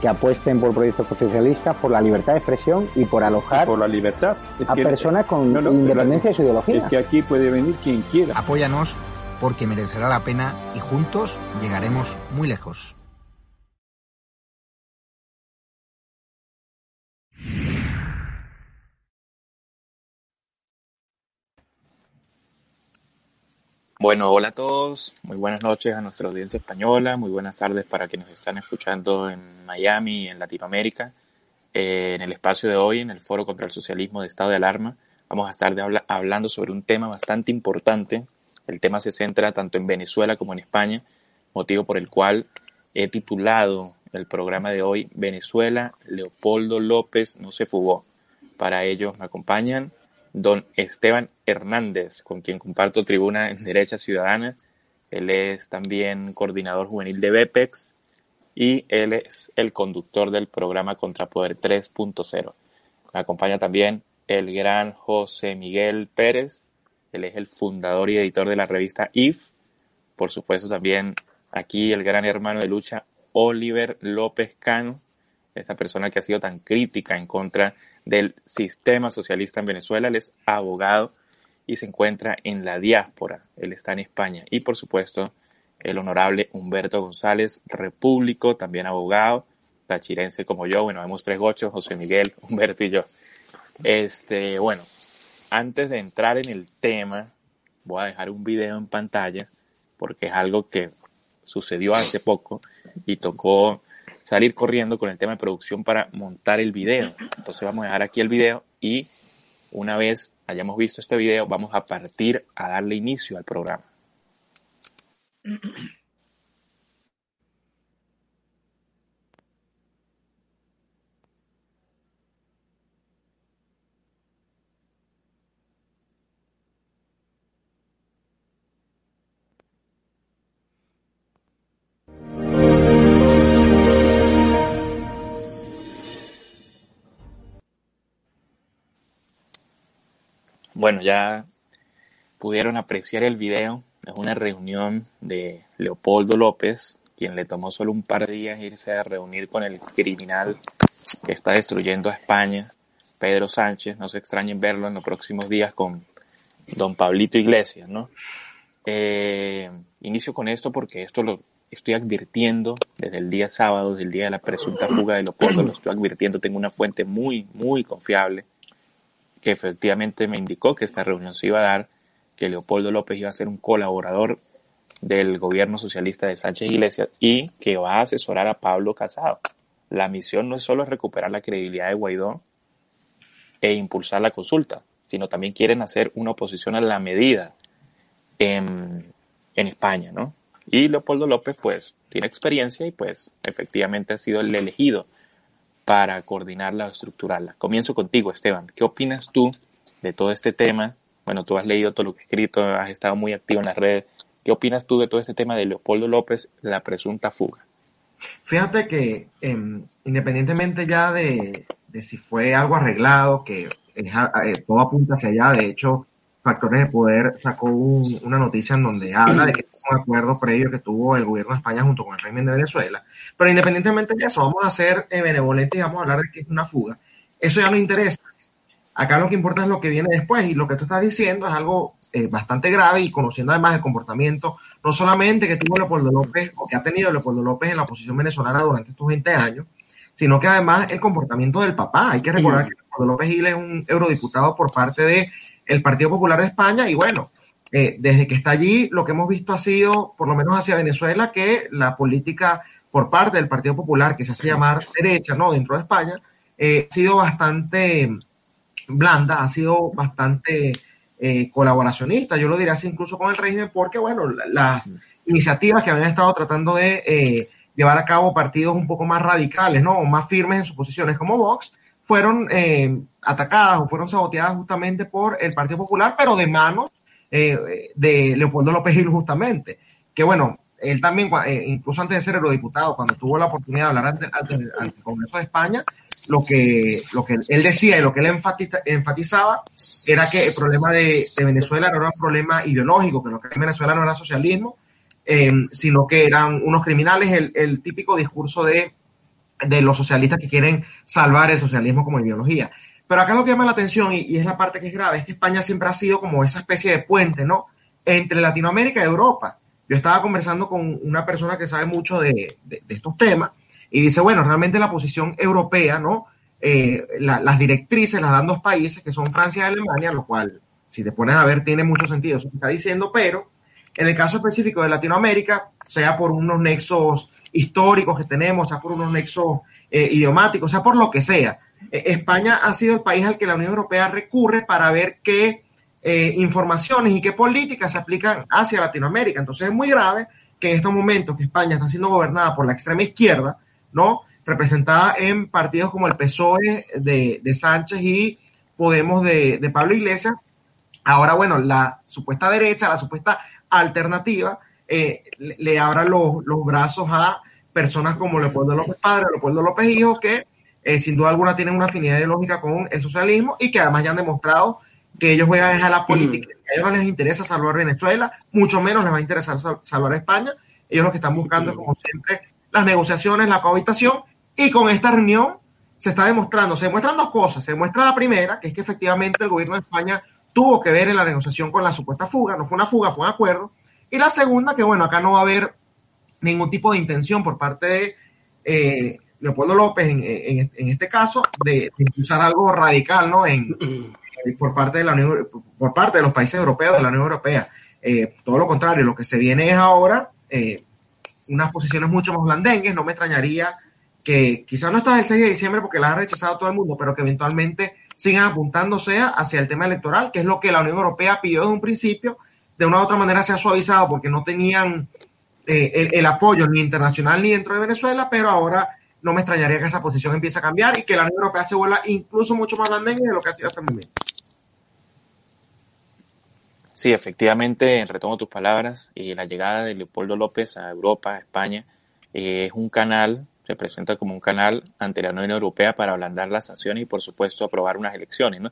que apuesten por proyectos socialistas, por la libertad de expresión y por alojar por la libertad. a personas con independencia de su ideología. Es que aquí puede venir quien quiera. Apóyanos porque merecerá la pena y juntos llegaremos muy lejos. Bueno, hola a todos, muy buenas noches a nuestra audiencia española, muy buenas tardes para quienes están escuchando en Miami y en Latinoamérica. Eh, en el espacio de hoy, en el Foro contra el Socialismo de Estado de Alarma, vamos a estar hablando sobre un tema bastante importante. El tema se centra tanto en Venezuela como en España, motivo por el cual he titulado el programa de hoy Venezuela, Leopoldo López no se fugó. Para ello me acompañan don Esteban Hernández, con quien comparto tribuna en Derecha Ciudadana. Él es también coordinador juvenil de BEPEX y él es el conductor del programa Contrapoder 3.0. Me acompaña también el gran José Miguel Pérez. Él es el fundador y editor de la revista IF. Por supuesto, también aquí el gran hermano de lucha Oliver López Cano, esa persona que ha sido tan crítica en contra del sistema socialista en Venezuela. Él es abogado y se encuentra en la diáspora. Él está en España. Y por supuesto, el honorable Humberto González, repúblico, también abogado, tachirense como yo. Bueno, vemos tres gochos, José Miguel, Humberto y yo. Este, bueno, antes de entrar en el tema, voy a dejar un video en pantalla porque es algo que sucedió hace poco y tocó salir corriendo con el tema de producción para montar el video. Entonces vamos a dejar aquí el video y una vez hayamos visto este video vamos a partir a darle inicio al programa. Bueno, ya pudieron apreciar el video. Es una reunión de Leopoldo López, quien le tomó solo un par de días irse a reunir con el criminal que está destruyendo a España, Pedro Sánchez. No se extrañen verlo en los próximos días con don Pablito Iglesias, ¿no? Eh, inicio con esto porque esto lo estoy advirtiendo desde el día sábado, desde el día de la presunta fuga de Leopoldo, lo estoy advirtiendo, tengo una fuente muy, muy confiable que efectivamente me indicó que esta reunión se iba a dar, que Leopoldo López iba a ser un colaborador del gobierno socialista de Sánchez Iglesias y que va a asesorar a Pablo Casado. La misión no es solo recuperar la credibilidad de Guaidó e impulsar la consulta, sino también quieren hacer una oposición a la medida en, en España, ¿no? Y Leopoldo López, pues, tiene experiencia y, pues, efectivamente ha sido el elegido para coordinarla o estructurarla. Comienzo contigo, Esteban. ¿Qué opinas tú de todo este tema? Bueno, tú has leído todo lo que he escrito, has estado muy activo en las redes. ¿Qué opinas tú de todo este tema de Leopoldo López, la presunta fuga? Fíjate que em, independientemente ya de, si fue algo arreglado, que eh, todo apunta hacia allá, de hecho, Factores de Poder sacó una noticia en donde habla de que es un acuerdo previo que tuvo el gobierno de España junto con el régimen de Venezuela. Pero independientemente de eso, vamos a ser eh, benevolentes y vamos a hablar de que es una fuga. Eso ya no interesa. Acá lo que importa es lo que viene después y lo que tú estás diciendo es algo eh, bastante grave y conociendo además el comportamiento, no solamente que tuvo Leopoldo López o que ha tenido Leopoldo López en la oposición venezolana durante estos 20 años, sino que además el comportamiento del papá. Hay que recordar que Leopoldo López Gil es un eurodiputado por parte de el Partido Popular de España y bueno, eh, desde que está allí lo que hemos visto ha sido, por lo menos hacia Venezuela, que la política por parte del Partido Popular, que se hace llamar derecha, ¿no? Dentro de España, eh, ha sido bastante blanda, ha sido bastante eh, colaboracionista, yo lo diría así incluso con el régimen, porque bueno, las iniciativas que habían estado tratando de llevar a cabo partidos un poco más radicales, ¿no? O más firmes en sus posiciones como Vox, fueron eh, atacadas o fueron saboteadas justamente por el Partido Popular, pero de manos eh, de Leopoldo López Gil justamente. Que bueno, él también, eh, incluso antes de ser eurodiputado, cuando tuvo la oportunidad de hablar ante, el Congreso de España, lo que, lo que él decía y lo que él enfatizaba era que el problema de, Venezuela no era un problema ideológico, que lo que en Venezuela no era socialismo, sino que eran unos criminales, el, el típico discurso de de los socialistas que quieren salvar el socialismo como ideología. Pero acá lo que llama la atención, y, es la parte que es grave, es que España siempre ha sido como esa especie de puente, ¿no? Entre Latinoamérica y Europa. Yo estaba conversando con una persona que sabe mucho de, estos temas y dice, bueno, realmente la posición europea, ¿no? Eh, las directrices las dan dos países, que son Francia y Alemania, lo cual, si te pones a ver, tiene mucho sentido eso que está diciendo, pero en el caso específico de Latinoamérica, sea por unos nexos históricos que tenemos, sea por unos nexos eh, idiomáticos, sea por lo que sea. Eh, España ha sido el país al que la Unión Europea recurre para ver qué eh, informaciones y qué políticas se aplican hacia Latinoamérica. Entonces es muy grave que en estos momentos que España está siendo gobernada por la extrema izquierda, ¿no? Representada en partidos como el PSOE de, de Sánchez y Podemos de, de Pablo Iglesias, ahora, bueno, la supuesta derecha, la supuesta alternativa, eh, le abra los, los, brazos a personas como Leopoldo López Padre, Leopoldo López Hijo, que eh, sin duda alguna tienen una afinidad ideológica con el socialismo y que además ya han demostrado que ellos juegan a la política. A ellos no les interesa salvar Venezuela, mucho menos les va a interesar salvar España. Ellos lo que están buscando, como siempre, las negociaciones, la cohabitación. Y con esta reunión se está demostrando, se demuestran dos cosas. Se demuestra la primera, que es que efectivamente el gobierno de España tuvo que ver en la negociación con la supuesta fuga. No fue una fuga, fue un acuerdo. Y la segunda, que bueno, acá no va a haber ningún tipo de intención por parte de eh, Leopoldo López, en, este caso, de, impulsar algo radical, ¿no? En, por parte de la Unión, por parte de los países europeos, de la Unión Europea. Eh, todo lo contrario, lo que se viene es ahora eh, unas posiciones mucho más blandengues. No me extrañaría que quizás no está el 6 de diciembre porque las ha rechazado todo el mundo, pero que eventualmente sigan apuntándose hacia el tema electoral, que es lo que la Unión Europea pidió desde un principio de una u otra manera se ha suavizado porque no tenían eh, el, apoyo ni internacional ni dentro de Venezuela, pero ahora no me extrañaría que esa posición empiece a cambiar y que la Unión Europea se vuelva incluso mucho más grande de lo que ha sido hasta el momento. Sí, efectivamente, retomo tus palabras, y la llegada de Leopoldo López a Europa, a España, eh, es un canal, se presenta como un canal ante la Unión Europea para ablandar las sanciones y, por supuesto, aprobar unas elecciones.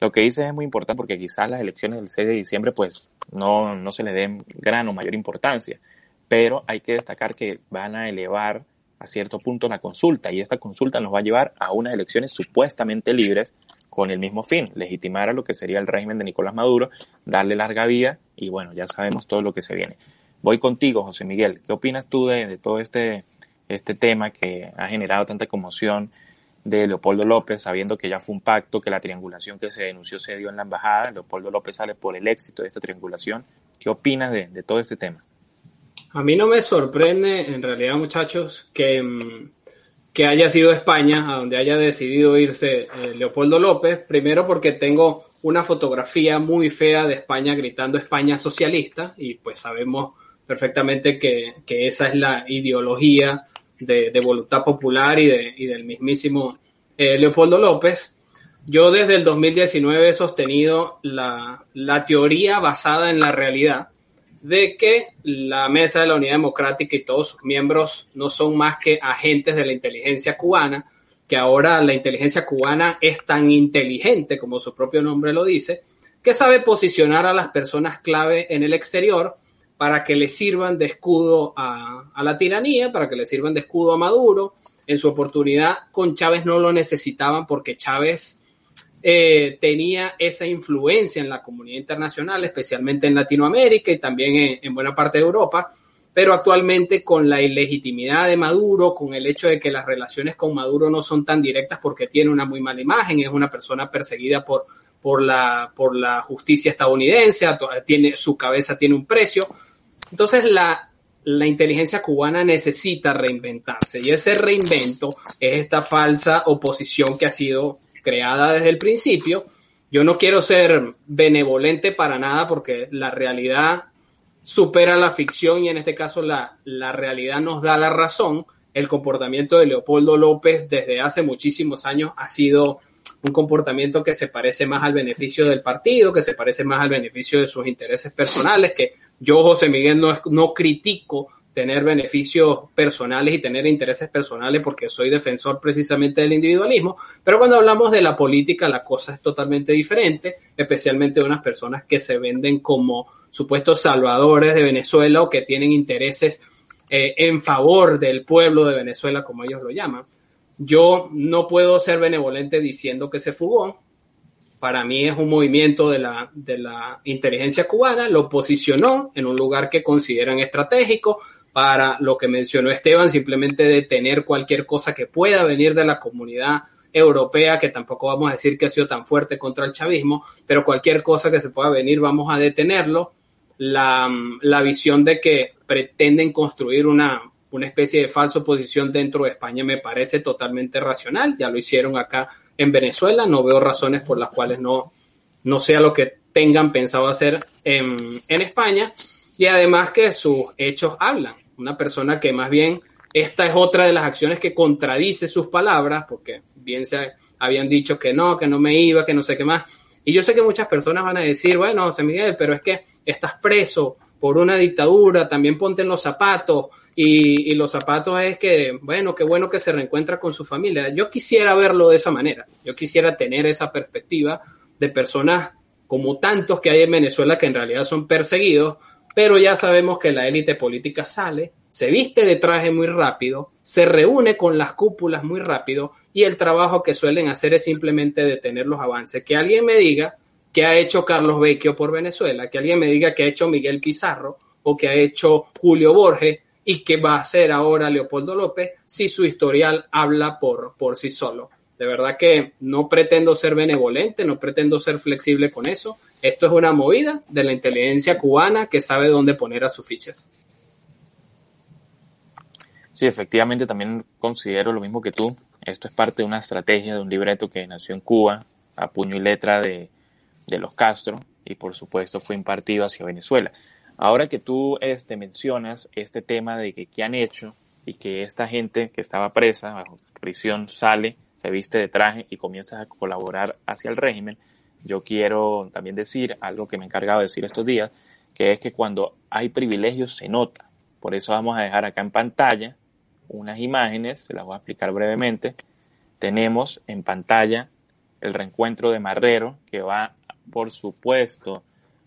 Lo que dices es muy importante porque quizás las elecciones del 6 de diciembre pues no, no se le den gran o mayor importancia, pero hay que destacar que van a elevar a cierto punto la consulta y esta consulta nos va a llevar a unas elecciones supuestamente libres con el mismo fin, legitimar a lo que sería el régimen de Nicolás Maduro, darle larga vida y bueno, ya sabemos todo lo que se viene. Voy contigo, José Miguel. ¿Qué opinas tú de todo este, este tema que ha generado tanta conmoción de Leopoldo López, sabiendo que ya fue un pacto, que la triangulación que se denunció se dio en la embajada. Leopoldo López sale por el éxito de esta triangulación. ¿Qué opinas de, todo este tema? A mí no me sorprende, en realidad, muchachos, que, mm, que haya sido España a donde haya decidido irse eh, Leopoldo López. Primero porque tengo una fotografía muy fea de España gritando España socialista y pues sabemos perfectamente que, que esa es la ideología de, voluntad popular y, de, y del mismísimo eh, Leopoldo López, yo desde el 2019 he sostenido la, la teoría basada en la realidad de que la Mesa de la Unidad Democrática y todos sus miembros no son más que agentes de la inteligencia cubana, que ahora la inteligencia cubana es tan inteligente, como su propio nombre lo dice, que sabe posicionar a las personas clave en el exterior para que le sirvan de escudo a, a la tiranía, para que le sirvan de escudo a Maduro. En su oportunidad con Chávez no lo necesitaban porque Chávez eh, tenía esa influencia en la comunidad internacional, especialmente en Latinoamérica y también en, buena parte de Europa, pero actualmente con la ilegitimidad de Maduro, con el hecho de que las relaciones con Maduro no son tan directas porque tiene una muy mala imagen, es una persona perseguida por, por, la, por la justicia estadounidense, tiene, su cabeza tiene un precio. Entonces la, la inteligencia cubana necesita reinventarse y ese reinvento es esta falsa oposición que ha sido creada desde el principio. Yo no quiero ser benevolente para nada porque la realidad supera la ficción y en este caso la, la realidad nos da la razón. El comportamiento de Leopoldo López desde hace muchísimos años ha sido un comportamiento que se parece más al beneficio del partido, que se parece más al beneficio de sus intereses personales, que yo, José Miguel, no, no critico tener beneficios personales y tener intereses personales porque soy defensor precisamente del individualismo, pero cuando hablamos de la política la cosa es totalmente diferente, especialmente de unas personas que se venden como supuestos salvadores de Venezuela o que tienen intereses eh, en favor del pueblo de Venezuela, como ellos lo llaman. Yo no puedo ser benevolente diciendo que se fugó. Para mí es un movimiento de la, de la inteligencia cubana, lo posicionó en un lugar que consideran estratégico, para lo que mencionó Esteban, simplemente detener cualquier cosa que pueda venir de la comunidad europea, que tampoco vamos a decir que ha sido tan fuerte contra el chavismo, pero cualquier cosa que se pueda venir vamos a detenerlo. La, la visión de que pretenden construir una, una especie de falsa oposición dentro de España me parece totalmente racional. Ya lo hicieron acá en Venezuela. No veo razones por las cuales no, no sea lo que tengan pensado hacer en, en España. Y además que sus hechos hablan una persona que más bien esta es otra de las acciones que contradice sus palabras, porque bien se habían dicho que no, que no me iba, que no sé qué más. Y yo sé que muchas personas van a decir, bueno, José Miguel, pero es que estás preso por una dictadura, también ponte en los zapatos. Y, los zapatos es que, bueno, qué bueno que se reencuentra con su familia. Yo quisiera verlo de esa manera. Yo quisiera tener esa perspectiva de personas como tantos que hay en Venezuela que en realidad son perseguidos, pero ya sabemos que la élite política sale, se viste de traje muy rápido, se reúne con las cúpulas muy rápido y el trabajo que suelen hacer es simplemente detener los avances. Que alguien me diga que ha hecho Carlos Vecchio por Venezuela, que alguien me diga que ha hecho Miguel Pizarro o que ha hecho Julio Borges y que va a hacer ahora Leopoldo López si su historial habla por, por sí solo. De verdad que no pretendo ser benevolente, no pretendo ser flexible con eso. Esto es una movida de la inteligencia cubana que sabe dónde poner a sus fichas. Sí, efectivamente también considero lo mismo que tú. Esto es parte de una estrategia, de un libreto que nació en Cuba, a puño y letra de, de los Castro, y por supuesto fue impartido hacia Venezuela. Ahora que tú este, mencionas este tema de que qué han hecho y que esta gente que estaba presa bajo prisión sale se viste de traje y comienzas a colaborar hacia el régimen, yo quiero también decir algo que me he encargado de decir estos días, que es que cuando hay privilegios se nota. Por eso vamos a dejar acá en pantalla unas imágenes, se las voy a explicar brevemente. Tenemos en pantalla el reencuentro de Marrero, que va, por supuesto,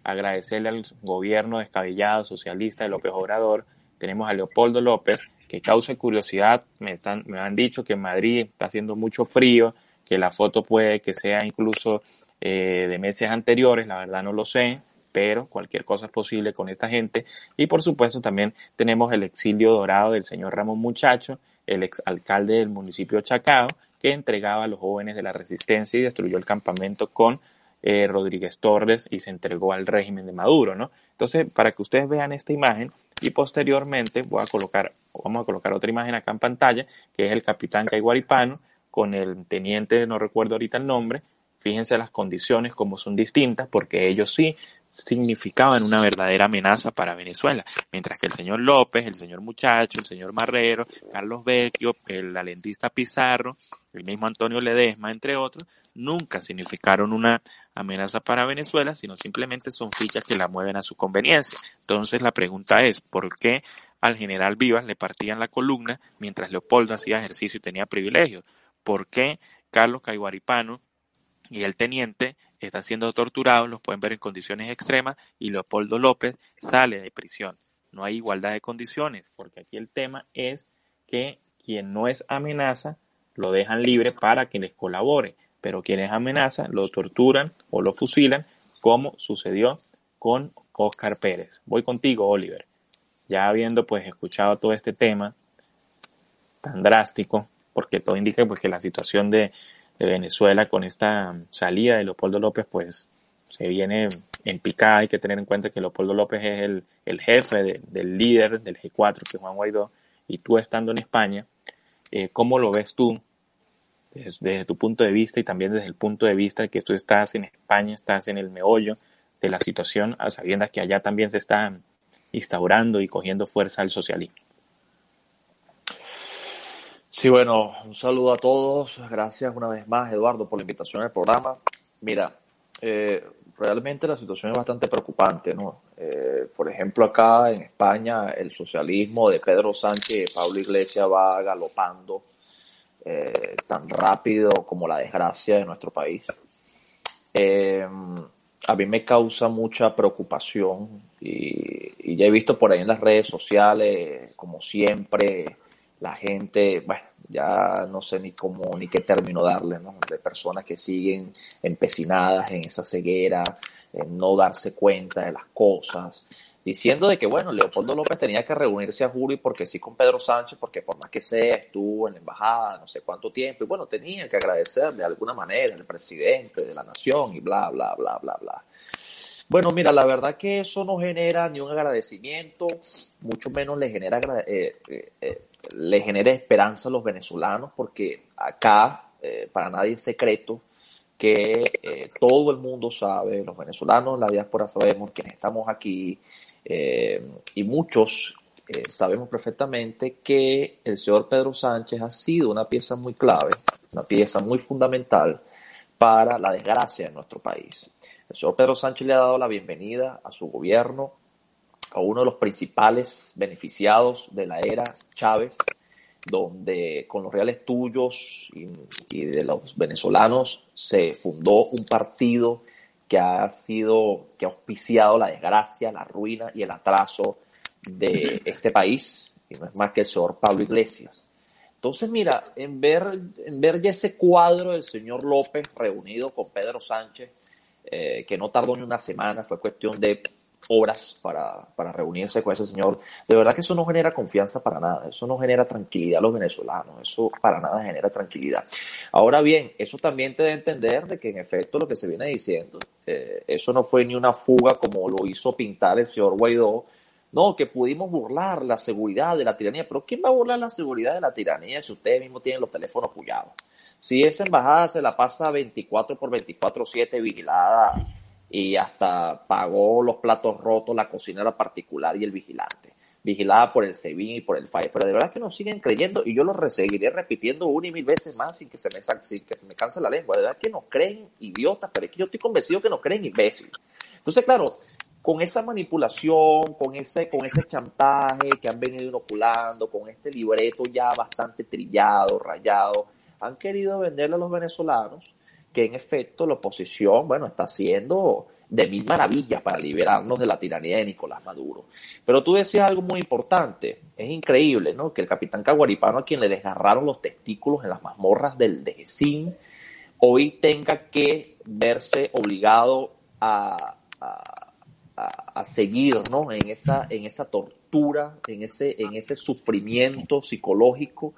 agradecerle al gobierno descabellado socialista de López Obrador. Tenemos a Leopoldo López, que causa curiosidad. Me, están, me han dicho que en Madrid está haciendo mucho frío, que la foto puede que sea incluso eh, de meses anteriores, la verdad no lo sé, pero cualquier cosa es posible con esta gente. Y por supuesto también tenemos el exilio dorado del señor Ramón Muchacho, el ex alcalde del municipio Chacao, que entregaba a los jóvenes de la resistencia y destruyó el campamento con eh, Rodríguez Torres y se entregó al régimen de Maduro, ¿no? Entonces, para que ustedes vean esta imagen, y posteriormente voy a colocar, vamos a colocar otra imagen acá en pantalla, que es el capitán Caiguaripano con el teniente, no recuerdo ahorita el nombre. Fíjense las condiciones como son distintas, porque ellos sí significaban una verdadera amenaza para Venezuela, mientras que el señor López, el señor Muchacho, el señor Marrero, Carlos Vecchio, el alentista Pizarro, el mismo Antonio Ledesma, entre otros, nunca significaron una amenaza para Venezuela, sino simplemente son fichas que la mueven a su conveniencia. Entonces la pregunta es, ¿por qué al general Vivas le partían la columna mientras Leopoldo hacía ejercicio y tenía privilegios? ¿Por qué Carlos Caiguaripano y el teniente está siendo torturado, los pueden ver en condiciones extremas, y Leopoldo López sale de prisión. No hay igualdad de condiciones, porque aquí el tema es que quien no es amenaza lo dejan libre para que les colabore, pero quien es amenaza lo torturan o lo fusilan, como sucedió con Oscar Pérez. Voy contigo, Oliver. Ya habiendo pues escuchado todo este tema tan drástico, porque todo indica pues que la situación de de Venezuela con esta salida de Leopoldo López, pues se viene en picada. Hay que tener en cuenta que Leopoldo López es el, el jefe del líder del G4, que es Juan Guaidó, y tú estando en España, eh, ¿cómo lo ves tú desde, tu punto de vista y también desde el punto de vista de que tú estás en España, estás en el meollo de la situación, a sabiendas que allá también se está instaurando y cogiendo fuerza el socialismo? Sí, bueno, un saludo a todos. Gracias una vez más, Eduardo, por la invitación al programa. Mira, eh, realmente la situación es bastante preocupante, ¿no? Eh, por ejemplo, acá en España, el socialismo de Pedro Sánchez y Pablo Iglesias va galopando eh, tan rápido como la desgracia de nuestro país. a mí me causa mucha preocupación y, y ya he visto por ahí en las redes sociales, como siempre, la gente, bueno, ya no sé ni cómo ni qué término darle, ¿no? De personas que siguen empecinadas en esa ceguera, en no darse cuenta de las cosas, diciendo de que, bueno, Leopoldo López tenía que reunirse a Juri porque sí con Pedro Sánchez, porque por más que sea, estuvo en la embajada no sé cuánto tiempo, y bueno, tenía que agradecerle de alguna manera al presidente de la nación y bla, bla, bla, bla, bla. Bueno, mira, la verdad que eso no genera ni un agradecimiento, mucho menos le genera, eh, eh, eh, le genera esperanza a los venezolanos, porque acá para nadie es secreto que todo el mundo sabe, los venezolanos, la diáspora sabemos, quienes estamos aquí, y muchos sabemos perfectamente que el señor Pedro Sánchez ha sido una pieza muy clave, una pieza muy fundamental para la desgracia de nuestro país. El señor Pedro Sánchez le ha dado la bienvenida a su gobierno, a uno de los principales beneficiados de la era Chávez, donde con los reales tuyos y, de los venezolanos se fundó un partido que ha sido, que ha auspiciado la desgracia, la ruina y el atraso de este país, y no es más que el señor Pablo Iglesias. Entonces, mira, en ver, en ver ya ese cuadro del señor López reunido con Pedro Sánchez, eh, que no tardó ni una semana, fue cuestión de horas para, para, reunirse con ese señor. De verdad que eso no genera confianza para nada, eso no genera tranquilidad a los venezolanos, eso para nada genera tranquilidad. Ahora bien, eso también te a entender de que en efecto lo que se viene diciendo, eh, eso no fue ni una fuga como lo hizo pintar el señor Guaidó, no, que pudimos burlar la seguridad de la tiranía, pero ¿quién va a burlar la seguridad de la tiranía si ustedes mismos tienen los teléfonos puyados? Si esa embajada se la pasa 24 por 24, 7 vigilada y hasta pagó los platos rotos la cocinera particular y el vigilante, vigilada por el SEBIN y por el FAI, pero de verdad que nos siguen creyendo y yo lo seguiré repitiendo una y mil veces más sin que se me, sin que se me canse la lengua, de verdad que nos creen idiotas, pero es que yo estoy convencido que nos creen imbéciles. Entonces, claro, con esa manipulación, con ese, con ese chantaje que han venido inoculando, con este libreto ya bastante trillado, rayado, han querido venderle a los venezolanos que en efecto la oposición, bueno, está haciendo de mil maravillas para liberarnos de la tiranía de Nicolás Maduro. Pero tú decías algo muy importante, es increíble, ¿no? Que el capitán Caguaripano, a quien le desgarraron los testículos en las mazmorras del Dejecín, hoy tenga que verse obligado a, a, seguir, ¿no? En esa, en esa tortura, en ese, en ese sufrimiento psicológico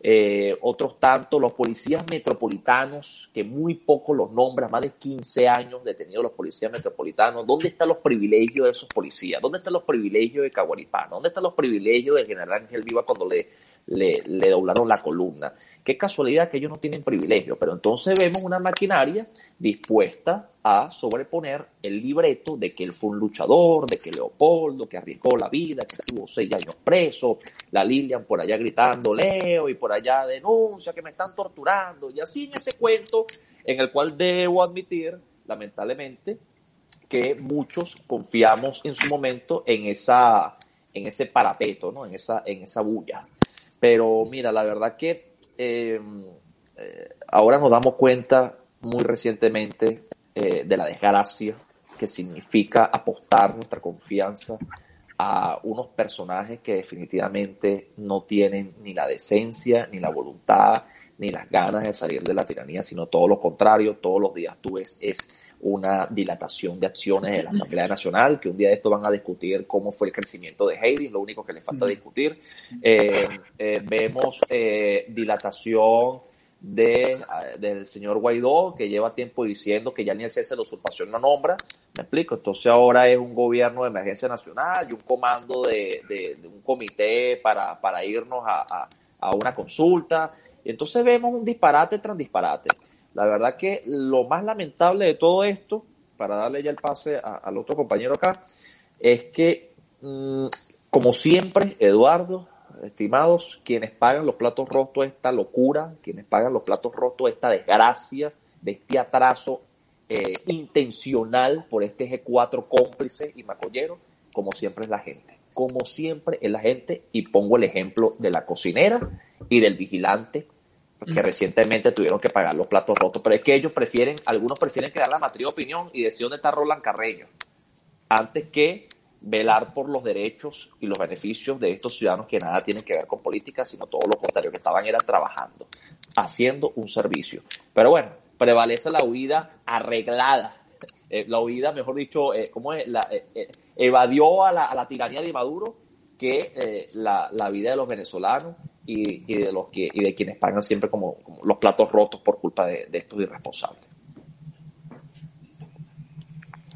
eh, otros tanto, los policías metropolitanos, que muy poco los nombran, más de 15 años detenidos los policías metropolitanos. ¿Dónde están los privilegios de esos policías? ¿Dónde están los privilegios de Caguaripano? ¿Dónde están los privilegios del general Ángel Viva cuando le, le, doblaron la columna? Qué casualidad que ellos no tienen privilegio, pero entonces vemos una maquinaria dispuesta a sobreponer el libreto de que él fue un luchador, de que Leopoldo, que arriesgó la vida, que estuvo seis años preso, la Lilian por allá gritando Leo y por allá denuncia que me están torturando, y así en ese cuento en el cual debo admitir, lamentablemente, que muchos confiamos en su momento en esa en ese parapeto, ¿no? en, esa, en esa bulla. Pero mira, la verdad que eh, eh, ahora nos damos cuenta muy recientemente eh, de la desgracia que significa apostar nuestra confianza a unos personajes que definitivamente no tienen ni la decencia, ni la voluntad, ni las ganas de salir de la tiranía, sino todo lo contrario, todos los días tú ves es una dilatación de acciones de la Asamblea Nacional, que un día de esto van a discutir cómo fue el crecimiento de Haiti, lo único que le falta discutir. Eh, eh, vemos eh, dilatación de, del señor Guaidó, que lleva tiempo diciendo que ya ni el cese de la usurpación no nombra. Me explico. Entonces ahora es un gobierno de emergencia nacional y un comando de, de, un comité para, para irnos a, a, a, una consulta. Y entonces vemos un disparate tras disparate. La verdad que lo más lamentable de todo esto, para darle ya el pase al otro compañero acá, es que, mm, como siempre, Eduardo, estimados, quienes pagan los platos rotos esta locura, quienes pagan los platos rotos esta desgracia, de este atraso eh, intencional por este G4 cómplice y macollero, como siempre es la gente. Como siempre es la gente, y pongo el ejemplo de la cocinera y del vigilante que recientemente tuvieron que pagar los platos rotos. Pero es que ellos prefieren, algunos prefieren crear la matriz de opinión y decir dónde está Roland Carreño, antes que velar por los derechos y los beneficios de estos ciudadanos que nada tienen que ver con política, sino todo lo contrario, que estaban era trabajando, haciendo un servicio. Pero bueno, prevalece la huida arreglada, eh, la huida, mejor dicho, eh, ¿cómo es? La, eh, evadió a la, a la, tiranía de Maduro que la, la vida de los venezolanos y, de los que y de quienes pagan siempre como, los platos rotos por culpa de, estos irresponsables.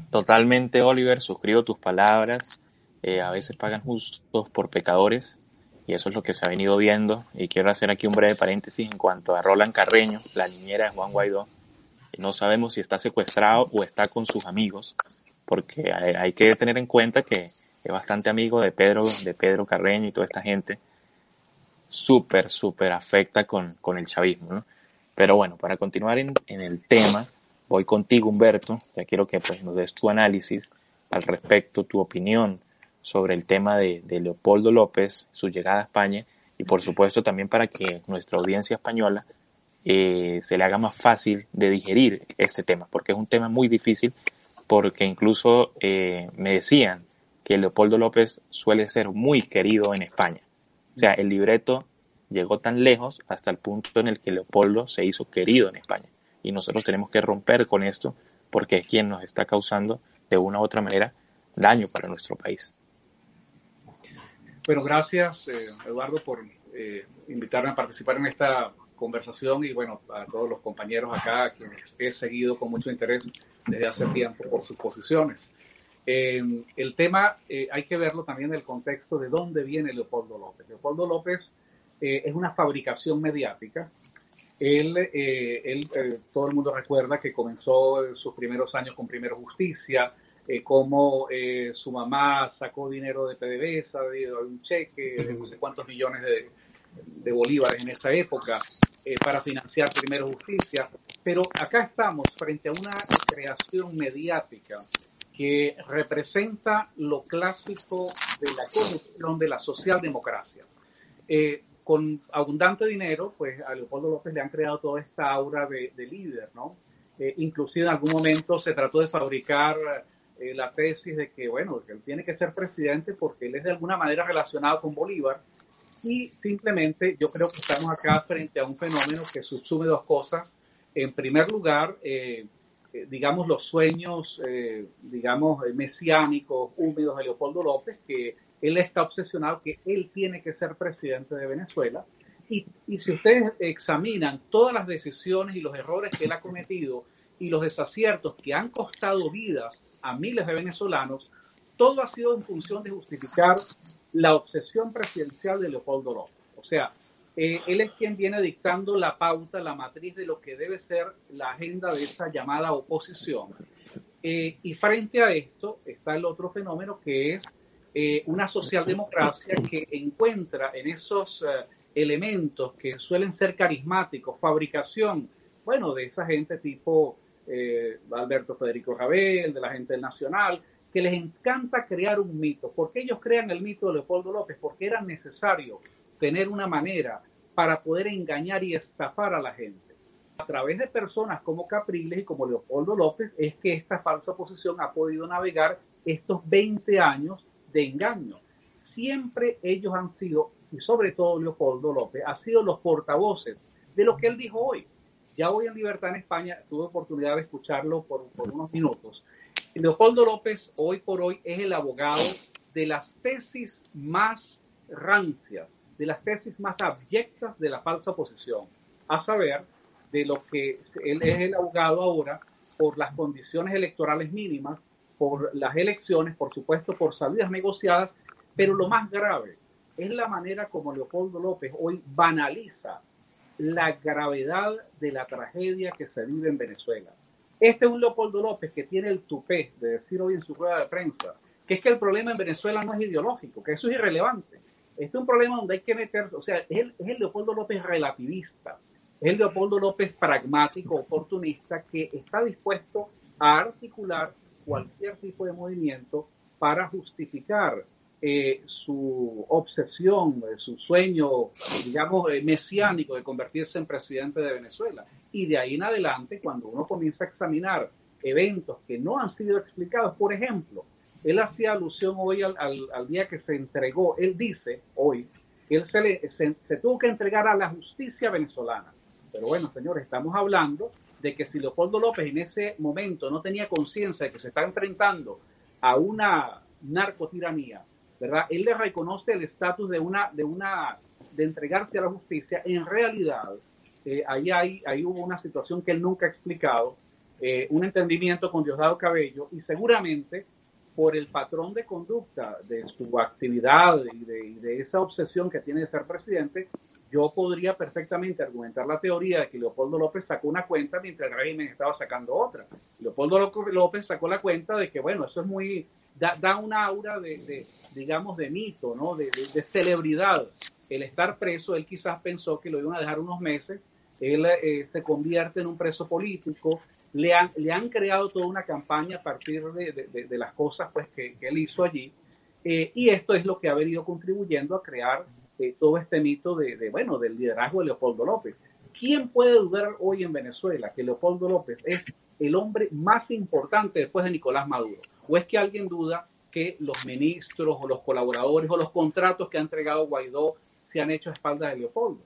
Totalmente, Oliver, suscribo tus palabras. Eh, a veces pagan justos por pecadores y eso es lo que se ha venido viendo. Y quiero hacer aquí un breve paréntesis en cuanto a Roland Carreño, la niñera de Juan Guaidó. No sabemos si está secuestrado o está con sus amigos, porque hay, hay que tener en cuenta que es bastante amigo de Pedro, de Pedro Carreño y toda esta gente súper, súper afecta con, con, el chavismo, ¿no? Pero bueno, para continuar en, en, el tema, voy contigo, Humberto. Ya quiero que pues, nos des tu análisis al respecto, tu opinión sobre el tema de, Leopoldo López, su llegada a España, y por supuesto también para que nuestra audiencia española eh, se le haga más fácil de digerir este tema, porque es un tema muy difícil, porque incluso eh, me decían que Leopoldo López suele ser muy querido en España. O sea, el libreto llegó tan lejos hasta el punto en el que Leopoldo se hizo querido en España. Y nosotros tenemos que romper con esto porque es quien nos está causando de una u otra manera daño para nuestro país. Bueno, gracias eh, Eduardo por eh, invitarme a participar en esta conversación y bueno, a todos los compañeros acá, quienes he seguido con mucho interés desde hace tiempo por sus posiciones. Eh, el tema eh, hay que verlo también en el contexto de dónde viene Leopoldo López. Leopoldo López eh, es una fabricación mediática. Él, él todo el mundo recuerda que comenzó sus primeros años con Primero Justicia, cómo su mamá sacó dinero de PDVSA, de un cheque de no sé cuántos millones de, de bolívares en esa época para financiar Primero Justicia. Pero acá estamos frente a una creación mediática que representa lo clásico de la corrupción de la socialdemocracia. Eh, con abundante dinero, pues a Leopoldo López le han creado toda esta aura de, líder, ¿no? Eh, inclusive en algún momento se trató de fabricar eh, la tesis de que, bueno, que él tiene que ser presidente porque él es de alguna manera relacionado con Bolívar y simplemente yo creo que estamos acá frente a un fenómeno que subsume dos cosas. En primer lugar, eh, digamos, los sueños, eh, digamos, eh, mesiánicos, húmedos de Leopoldo López, que él está obsesionado que él tiene que ser presidente de Venezuela. Y, y si ustedes examinan todas las decisiones y los errores que él ha cometido y los desaciertos que han costado vidas a miles de venezolanos, todo ha sido en función de justificar la obsesión presidencial de Leopoldo López. O sea, eh, él es quien viene dictando la pauta, la matriz de lo que debe ser la agenda de esta llamada oposición. Eh, y frente a esto está el otro fenómeno que es eh, una socialdemocracia que encuentra en esos elementos que suelen ser carismáticos, fabricación, bueno, de esa gente tipo Alberto Federico Rabel, de la gente del Nacional, que les encanta crear un mito. ¿Por qué ellos crean el mito de Leopoldo López? Porque era necesario tener una manera para poder engañar y estafar a la gente. A través de personas como Capriles y como Leopoldo López es que esta falsa oposición ha podido navegar estos 20 años de engaño. Siempre ellos han sido, y sobre todo Leopoldo López, ha sido los portavoces de lo que él dijo hoy. Ya hoy en Libertad en España tuve oportunidad de escucharlo por, por unos minutos Leopoldo López, hoy por hoy, es el abogado de las tesis más rancias, de las tesis más abyectas de la falsa oposición, a saber, de lo que él es el abogado ahora por las condiciones electorales mínimas, por las elecciones, por supuesto, por salidas negociadas, pero lo más grave es la manera como Leopoldo López hoy banaliza la gravedad de la tragedia que se vive en Venezuela. Este es un Leopoldo López que tiene el tupé de decir hoy en su rueda de prensa que es que el problema en Venezuela no es ideológico, que eso es irrelevante. Este es un problema donde hay que meterse, o sea, es el, es el Leopoldo López relativista, es el Leopoldo López pragmático, oportunista, que está dispuesto a articular cualquier tipo de movimiento para justificar eh, su obsesión, eh, su sueño, digamos, eh, mesiánico de convertirse en presidente de Venezuela. Y de ahí en adelante, cuando uno comienza a examinar eventos que no han sido explicados, por ejemplo, él hacía alusión hoy al, día que se entregó, él dice hoy, que él se, le, se, tuvo que entregar a la justicia venezolana. Pero bueno, señores, estamos hablando de que si Leopoldo López en ese momento no tenía conciencia de que se está enfrentando a una narcotiranía, ¿verdad? Él le reconoce el estatus de una, de una, de entregarse a la justicia. En realidad, eh, ahí, hay, ahí hubo una situación que él nunca ha explicado, eh, un entendimiento con Diosdado Cabello y seguramente por el patrón de conducta de su actividad y de, de, esa obsesión que tiene de ser presidente, yo podría perfectamente argumentar la teoría de que Leopoldo López sacó una cuenta mientras el régimen estaba sacando otra. Leopoldo López sacó la cuenta de que, bueno, eso es muy, da, da una aura de, digamos, de mito, ¿no? De, celebridad. El estar preso, él quizás pensó que lo iban a dejar unos meses, él eh, se convierte en un preso político, le han, le han creado toda una campaña a partir de, las cosas pues, que, él hizo allí, eh, y esto es lo que ha venido contribuyendo a crear eh, todo este mito de, bueno, del liderazgo de Leopoldo López. ¿Quién puede dudar hoy en Venezuela que Leopoldo López es el hombre más importante después de Nicolás Maduro? ¿O es que alguien duda que los ministros o los colaboradores o los contratos que ha entregado Guaidó se han hecho a espaldas de Leopoldo.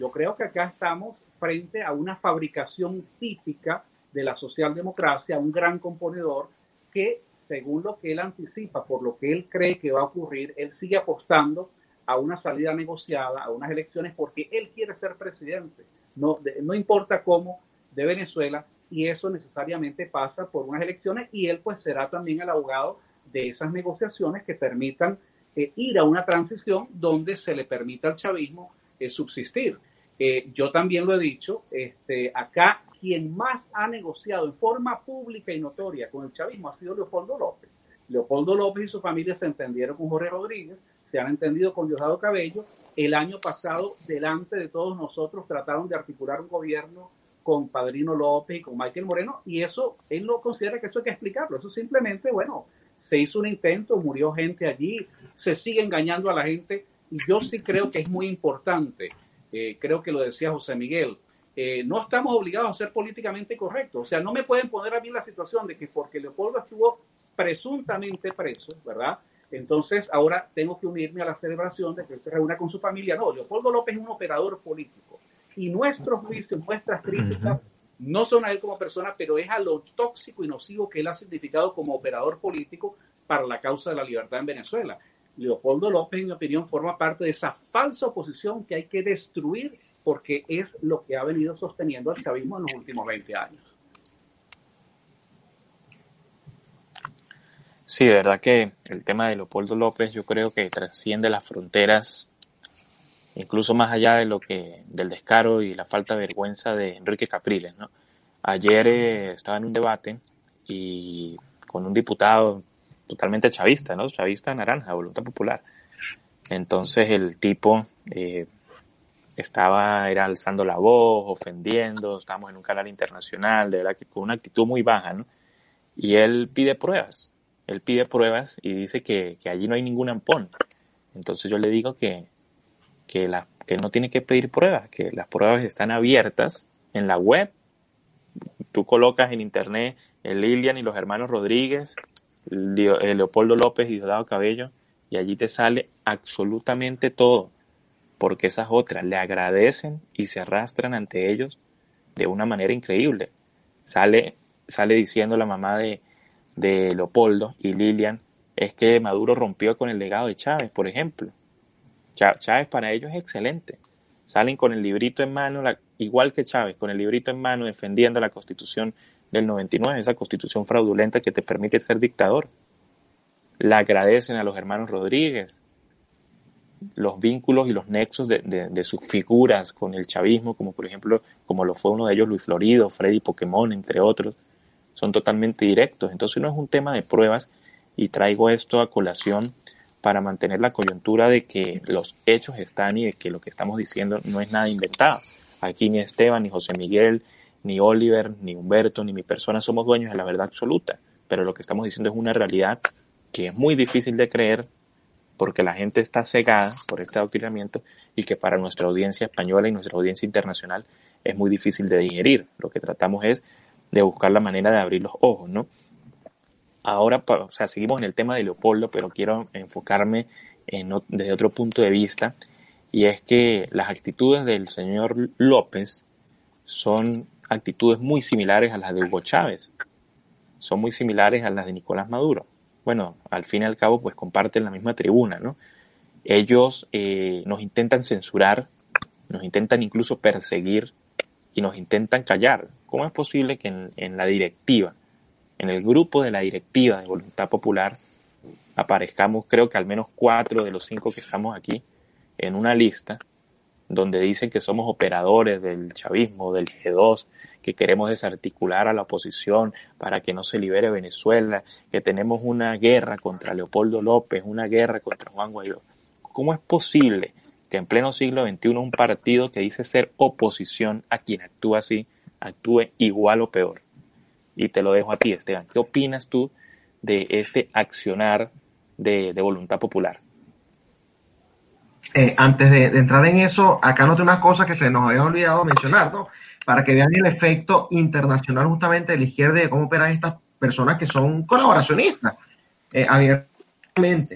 Yo creo que acá estamos frente a una fabricación típica de la socialdemocracia, un gran componedor que, según lo que él anticipa, por lo que él cree que va a ocurrir, él sigue apostando a una salida negociada, a unas elecciones, porque él quiere ser presidente, no, no importa cómo, de Venezuela, y eso necesariamente pasa por unas elecciones, y él pues será también el abogado de esas negociaciones que permitan eh, ir a una transición donde se le permita al chavismo eh, subsistir. Eh, yo también lo he dicho, este, acá quien más ha negociado en forma pública y notoria con el chavismo ha sido Leopoldo López. Leopoldo López y su familia se entendieron con Jorge Rodríguez, se han entendido con Diosdado Cabello. El año pasado, delante de todos nosotros, trataron de articular un gobierno con Padrino López y con Michael Moreno, y eso, él no considera que eso hay que explicarlo. Eso simplemente, bueno, se hizo un intento, murió gente allí, se sigue engañando a la gente y yo sí creo que es muy importante, eh, creo que lo decía José Miguel, eh, no estamos obligados a ser políticamente correctos, o sea, no me pueden poner a mí la situación de que porque Leopoldo estuvo presuntamente preso, ¿verdad? Entonces ahora tengo que unirme a la celebración de que se reúna con su familia. No, Leopoldo López es un operador político y nuestros juicios, nuestras críticas no son a él como persona, pero es a lo tóxico y nocivo que él ha significado como operador político para la causa de la libertad en Venezuela. Leopoldo López, en mi opinión, forma parte de esa falsa oposición que hay que destruir porque es lo que ha venido sosteniendo el chavismo en los últimos 20 años. Sí, de verdad que el tema de Leopoldo López yo creo que trasciende las fronteras incluso más allá de lo que del descaro y la falta de vergüenza de Enrique Capriles, ¿no? Ayer eh, estaba en un debate y con un diputado totalmente chavista, ¿no? Chavista naranja, voluntad popular. Entonces el tipo eh, estaba era alzando la voz, ofendiendo, estábamos en un canal internacional, de verdad que con una actitud muy baja, ¿no? Y él pide pruebas, él pide pruebas y dice que, que allí no hay ningún ampón. Entonces yo le digo que, que, la, que no tiene que pedir pruebas, que las pruebas están abiertas en la web. Tú colocas en internet el Lilian y los hermanos Rodríguez, Leopoldo López y Diosdado Cabello, y allí te sale absolutamente todo, porque esas otras le agradecen y se arrastran ante ellos de una manera increíble. Sale, sale diciendo la mamá de, de Leopoldo y Lilian, es que Maduro rompió con el legado de Chávez, por ejemplo. Chávez para ellos es excelente. Salen con el librito en mano, igual que Chávez, con el librito en mano defendiendo la constitución del 99, esa constitución fraudulenta que te permite ser dictador. La agradecen a los hermanos Rodríguez, los vínculos y los nexos de, sus figuras con el chavismo, como por ejemplo, como lo fue uno de ellos Luis Florido, Freddy Pokémon, entre otros, son totalmente directos. Entonces no es un tema de pruebas y traigo esto a colación para mantener la coyuntura de que los hechos están y de que lo que estamos diciendo no es nada inventado. Aquí ni Esteban, ni José Miguel, ni Oliver, ni Humberto, ni mi persona somos dueños de la verdad absoluta, pero lo que estamos diciendo es una realidad que es muy difícil de creer porque la gente está cegada por este adoctrinamiento y que para nuestra audiencia española y nuestra audiencia internacional es muy difícil de digerir. Lo que tratamos es de buscar la manera de abrir los ojos, ¿no? Ahora, o sea, seguimos en el tema de Leopoldo, pero quiero enfocarme en, desde otro punto de vista, y es que las actitudes del señor López son actitudes muy similares a las de Hugo Chávez, son muy similares a las de Nicolás Maduro. Bueno, al fin y al cabo, pues comparten la misma tribuna, ¿no? Ellos eh, nos intentan censurar, nos intentan incluso perseguir y nos intentan callar. ¿Cómo es posible que en la directiva, en el grupo de la directiva de Voluntad Popular aparezcamos, creo que al menos cuatro de los cinco que estamos aquí, en una lista donde dicen que somos operadores del chavismo, del G2, que queremos desarticular a la oposición para que no se libere Venezuela, que tenemos una guerra contra Leopoldo López, una guerra contra Juan Guaidó. ¿Cómo es posible que en pleno siglo XXI un partido que dice ser oposición a quien actúa así, actúe igual o peor? y te lo dejo a ti, Esteban. ¿Qué opinas tú de este accionar de, voluntad popular? Eh, antes de, entrar en eso, acá noté una cosa que se nos había olvidado mencionar, ¿no? Para que vean el efecto internacional justamente de la izquierda de cómo operan estas personas que son colaboracionistas, eh, abiertamente.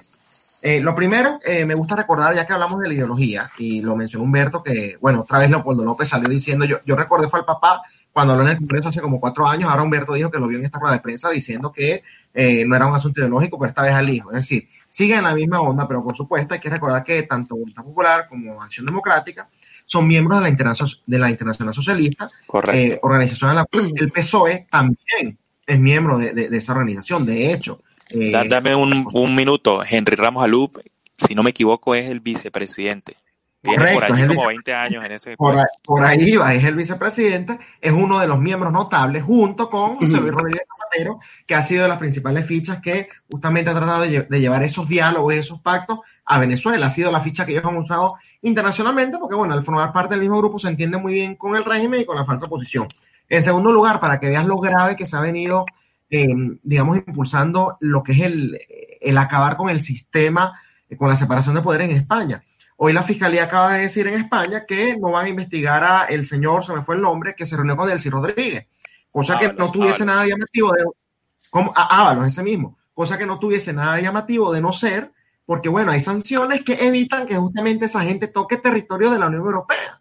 Eh, lo primero, me gusta recordar, ya que hablamos de la ideología, y lo mencionó Humberto, que, bueno, otra vez Leopoldo López salió diciendo, yo, yo recordé fue al papá cuando habló en el Congreso hace como cuatro años, ahora Humberto dijo que lo vio en esta rueda de prensa diciendo que eh, no era un asunto ideológico, pero esta vez al hijo. Es decir, sigue en la misma onda, pero por supuesto hay que recordar que tanto Voluntad Popular como Acción Democrática son miembros de la, Internacional, de la Internacional Socialista, eh, organización de la el PSOE también es miembro de, esa organización. De hecho, eh, dame un, un minuto. Henry Ramos Alup, si no me equivoco, es el vicepresidente. Tiene por ahí como 20 años en ese. Por, por, ahí va, es el vicepresidente, es uno de los miembros notables, junto con José Luis Rodríguez Zapatero, que ha sido de las principales fichas que justamente ha tratado de, llevar esos diálogos y esos pactos a Venezuela. Ha sido la ficha que ellos han usado internacionalmente, porque bueno, al formar parte del mismo grupo se entiende muy bien con el régimen y con la falsa oposición. En segundo lugar, para que veas lo grave que se ha venido, eh, digamos, impulsando lo que es el, el acabar con el sistema, eh, con la separación de poderes en España Hoy la fiscalía acaba de decir en España que no van a investigar a el señor, se me fue el nombre, que se reunió con Delcy Rodríguez, cosa que no tuviese nada llamativo de como Ábalos, ese mismo, cosa que no tuviese nada llamativo de no ser, porque bueno, hay sanciones que evitan que justamente esa gente toque territorio de la Unión Europea.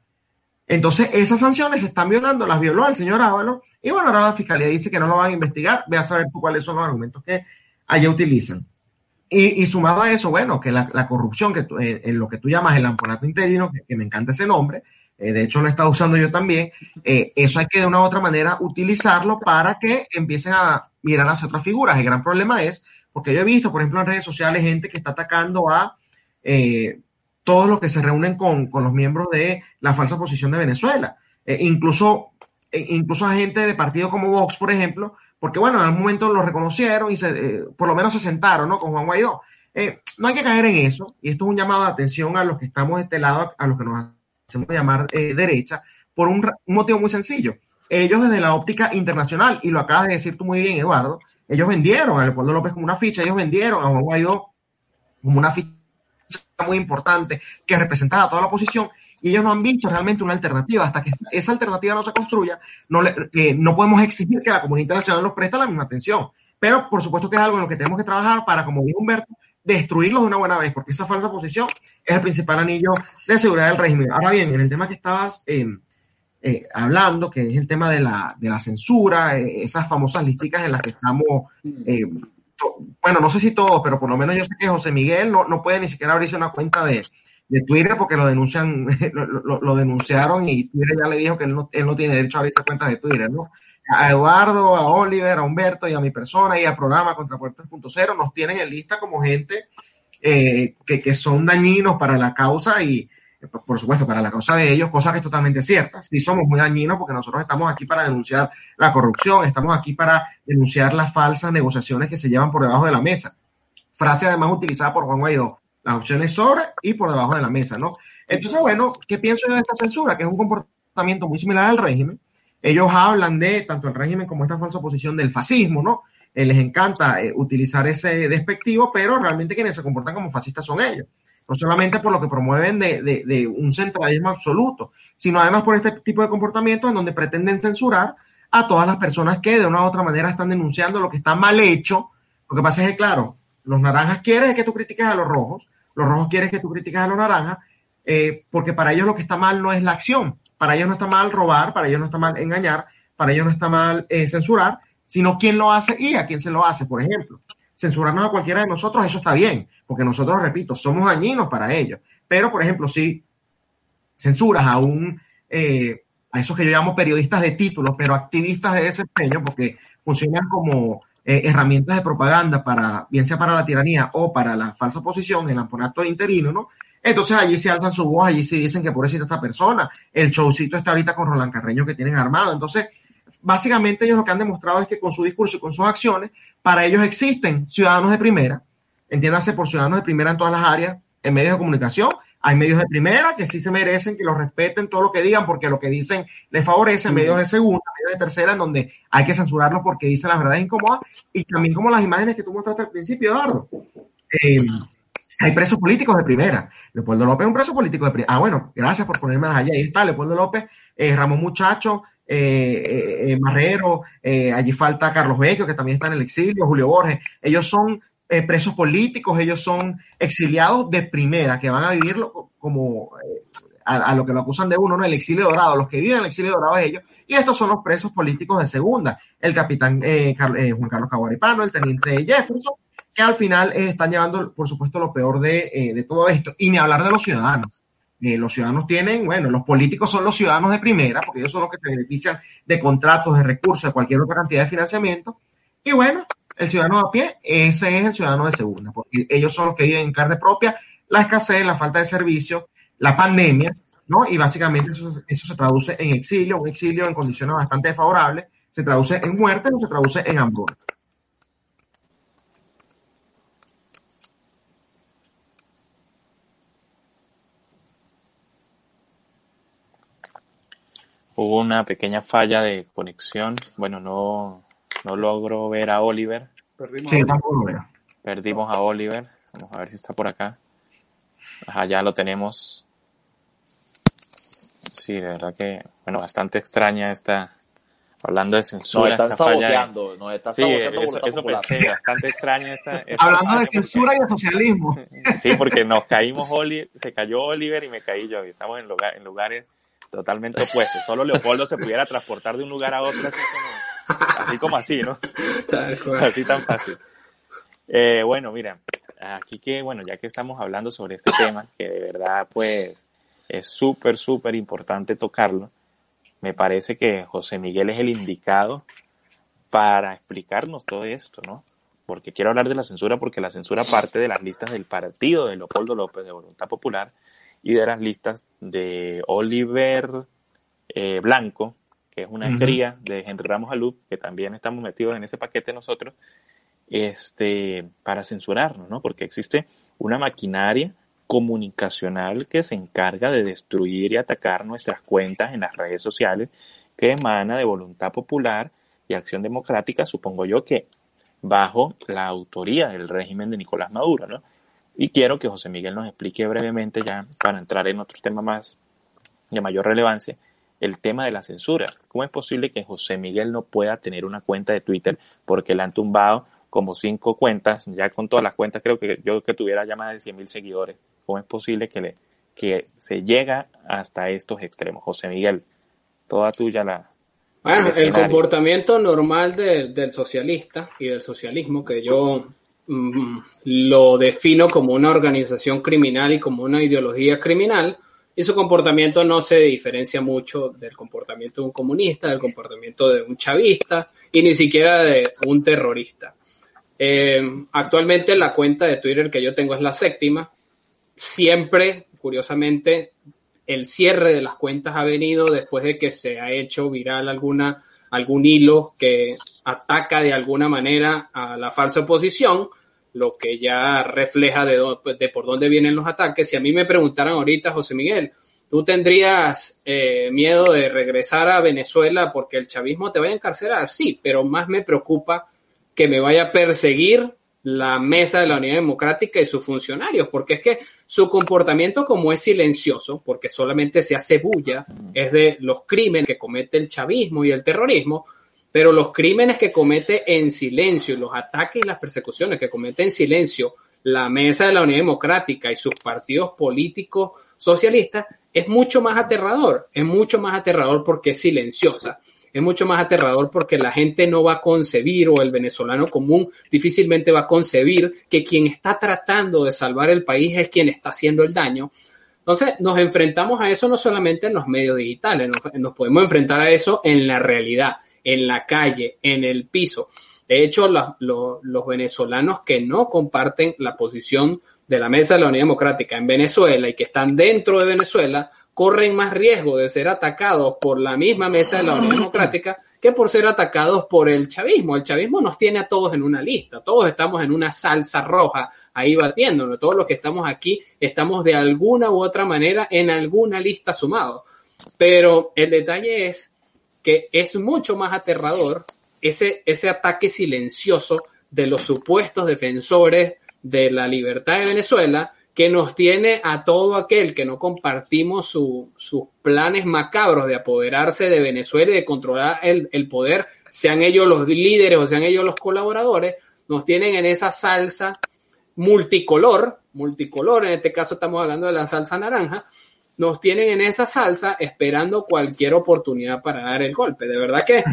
Entonces, esas sanciones se están violando, las violó el señor Ábalos, y bueno, ahora la fiscalía dice que no lo van a investigar, ve a saber cuáles son los argumentos que allá utilizan. Y, sumado a eso, bueno, que la, corrupción, que eh, en lo que tú llamas el amponato interino, que, me encanta ese nombre, eh, de hecho lo he estado usando yo también, eh, eso hay que de una u otra manera utilizarlo para que empiecen a mirar hacia otras figuras. El gran problema es, porque yo he visto, por ejemplo, en redes sociales gente que está atacando a todos los que se reúnen con, con los miembros de la falsa posición de Venezuela. Eh, incluso, eh, incluso a gente de partidos como Vox, por ejemplo, porque bueno, en algún momento lo reconocieron y se, eh, por lo menos se sentaron, ¿no? Con Juan Guaidó. no hay que caer en eso, y esto es un llamado de atención a los que estamos de este lado, a los que nos hacemos llamar derecha, por un, un motivo muy sencillo. Ellos desde la óptica internacional, y lo acabas de decir tú muy bien, Eduardo, ellos vendieron a Leopoldo López como una ficha, ellos vendieron a Juan Guaidó como una ficha muy importante que representaba a toda la oposición y ellos no han visto realmente una alternativa. Hasta que esa alternativa no se construya, no, le, eh, no podemos exigir que la comunidad internacional nos preste la misma atención. Pero por supuesto que es algo en lo que tenemos que trabajar para, como dijo Humberto, destruirlos de una buena vez, porque esa falsa posición es el principal anillo de seguridad del régimen. Ahora bien, en el tema que estabas eh, eh, hablando, que es el tema de la, de la censura, esas famosas listicas en las que estamos bueno, no sé si todos, pero por lo menos yo sé que José Miguel no, no puede ni siquiera abrirse una cuenta de, de Twitter porque lo denuncian, lo, denunciaron y Twitter ya le dijo que él no, él no tiene derecho a abrirse cuenta de Twitter, ¿no? A Eduardo, a Oliver, a Humberto y a mi persona y al programa Contrapuerto 3.0 nos tienen en lista como gente eh, que, que son dañinos para la causa y, por supuesto, para la causa de ellos, cosa que es totalmente cierta. Sí somos muy dañinos porque nosotros estamos aquí para denunciar la corrupción, estamos aquí para denunciar las falsas negociaciones que se llevan por debajo de la mesa. Frase además utilizada por Juan Guaidó. Las opciones sobre y por debajo de la mesa, ¿no? Entonces, bueno, ¿qué pienso yo de esta censura? Que es un comportamiento muy similar al régimen. Ellos hablan de tanto el régimen como esta falsa posición del fascismo, ¿no? Eh, les encanta eh, utilizar ese despectivo, pero realmente quienes se comportan como fascistas son ellos no solamente por lo que promueven de, un centralismo absoluto, sino además por este tipo de comportamientos en donde pretenden censurar a todas las personas que de una u otra manera están denunciando lo que está mal hecho. Lo que pasa es que, claro, los naranjas quieren que tú critiques a los rojos, los rojos quieren que tú critiques a los naranjas, eh, porque para ellos lo que está mal no es la acción, para ellos no está mal robar, para ellos no está mal engañar, para ellos no está mal eh, censurar, sino quién lo hace y a quién se lo hace, por ejemplo. Censurarnos a cualquiera de nosotros, eso está bien, porque nosotros, repito, somos dañinos para ellos. Pero, por ejemplo, si censuras a un, eh, a esos que yo llamo periodistas de títulos, pero activistas de desempeño, porque funcionan como eh, herramientas de propaganda para, bien sea para la tiranía o para la falsa oposición, el amponato interino, ¿no? Entonces allí se alzan su voz, allí se dicen que pobrecita esta persona, el showcito está ahorita con Roland Carreño que tienen armado. Entonces, básicamente ellos lo que han demostrado es que con su discurso y con sus acciones, para ellos existen ciudadanos de primera, entiéndase por ciudadanos de primera en todas las áreas, en medios de comunicación. Hay medios de primera que sí se merecen que los respeten todo lo que digan porque lo que dicen les favorece, medios de segunda, medios de tercera, en donde hay que censurarlos porque dicen las verdades incómodas y también como las imágenes que tú mostraste al principio, Eduardo. Eh, hay presos políticos de primera. Leopoldo López es un preso político de primera. Ah, bueno, gracias por ponerme allá. Ahí está, Leopoldo López, eh, Ramón Muchacho, eh, Marrero, allí falta Carlos Vecchio, que también está en el exilio, Julio Borges. Ellos son eh, presos políticos, ellos son exiliados de primera, que van a vivirlo como eh, a, lo que lo acusan de uno, ¿no? El exilio dorado, los que viven el exilio dorado es ellos, y estos son los presos políticos de segunda, el capitán eh, Juan Carlos Caguaripano, el teniente Jefferson, que al final están llevando, por supuesto, lo peor de, de, todo esto, y ni hablar de los ciudadanos. los ciudadanos tienen, bueno, los políticos son los ciudadanos de primera, porque ellos son los que se benefician de contratos, de recursos, de cualquier otra cantidad de financiamiento. Y bueno, el ciudadano a pie, ese es el ciudadano de segunda, porque ellos son los que viven en carne propia la escasez, la falta de servicio, la pandemia, ¿no? Y básicamente eso, se traduce en exilio, un exilio en condiciones bastante desfavorables, se traduce en muerte o se traduce en hambruna. Hubo una pequeña falla de conexión. Bueno, no, no logro ver a Oliver. Perdimos, sí, a, Perdimos a Oliver. Vamos a ver si está por acá. Ajá, ya lo tenemos. Sí, de verdad que, bueno, bastante extraña esta, hablando de censura. Nos están saboteando, nos están sí, eso, eso pensé, bastante extraña esta, Hablando de censura y de socialismo. Sí, porque nos caímos, Oli, se cayó Oliver y me caí yo, y estamos en, lugar, en lugares totalmente opuestos. Solo Leopoldo se pudiera transportar de un lugar a otro, así como Así como así, ¿no? Así tan fácil. Eh, bueno, mira, aquí que, bueno, ya que estamos hablando sobre este tema, que de verdad, pues, es súper, súper importante tocarlo, me parece que José Miguel es el indicado para explicarnos todo esto, ¿no? Porque quiero hablar de la censura porque la censura parte de las listas del partido de Leopoldo López de Voluntad Popular, y de las listas de Oliver eh, Blanco, que es una cría de Henry Ramos Alú, que también estamos metidos en ese paquete nosotros, este, para censurarnos, ¿no? Porque existe una maquinaria comunicacional que se encarga de destruir y atacar nuestras cuentas en las redes sociales, que emana de voluntad popular y acción democrática, supongo yo que bajo la autoría del régimen de Nicolás Maduro, ¿no? Y quiero que José Miguel nos explique brevemente ya, para entrar en otro tema más de mayor relevancia, el tema de la censura. ¿Cómo es posible que José Miguel no pueda tener una cuenta de Twitter porque le han tumbado como cinco cuentas, ya con todas las cuentas creo que yo que tuviera ya más de 100 mil seguidores? ¿Cómo es posible que, le, que se llega hasta estos extremos? José Miguel, toda tuya la... Bueno, el, comportamiento normal del socialista y del socialismo, que yo mm, lo defino como una organización criminal y como una ideología criminal, y su comportamiento no se diferencia mucho del comportamiento de un comunista, del comportamiento de un chavista y ni siquiera de un terrorista. Eh, actualmente la cuenta de Twitter que yo tengo es la séptima. Siempre, curiosamente, el cierre de las cuentas ha venido después de que se ha hecho viral alguna, algún hilo que ataca de alguna manera a la falsa oposición lo que ya refleja de, por dónde vienen los ataques. Si a mí me preguntaran ahorita, José Miguel, ¿tú tendrías eh, miedo de regresar a Venezuela porque el chavismo te vaya a encarcelar? Sí, pero más me preocupa que me vaya a perseguir la mesa de la Unidad Democrática y sus funcionarios, porque es que su comportamiento como es silencioso, porque solamente se hace bulla, es de los crímenes que comete el chavismo y el terrorismo, pero los crímenes que comete en silencio, los ataques y las persecuciones que comete en silencio la Mesa de la Unidad Democrática y sus partidos políticos socialistas, es mucho más aterrador, es mucho más aterrador porque es silenciosa, es mucho más aterrador porque la gente no va a concebir o el venezolano común difícilmente va a concebir que quien está tratando de salvar el país es quien está haciendo el daño. Entonces nos enfrentamos a eso no solamente en los medios digitales, nos podemos enfrentar a eso en la realidad en la calle, en el piso. De hecho, los venezolanos que no comparten la posición de la Mesa de la Unidad Democrática en Venezuela y que están dentro de Venezuela, corren más riesgo de ser atacados por la misma Mesa de la Unidad Democrática que por ser atacados por el chavismo. El chavismo nos tiene a todos en una lista, todos estamos en una salsa roja ahí batiéndonos, todos los que estamos aquí estamos de alguna u otra manera en alguna lista sumados. Pero el detalle es que es mucho más aterrador ese, ese ataque silencioso de los supuestos defensores de la libertad de Venezuela que nos tiene a todo aquel que no compartimos sus planes macabros de apoderarse de Venezuela y de controlar el, el, poder, sean ellos los líderes o sean ellos los colaboradores, nos tienen en esa salsa multicolor, multicolor, en este caso estamos hablando de la salsa naranja, nos tienen en esa salsa esperando cualquier oportunidad para dar el golpe. De verdad que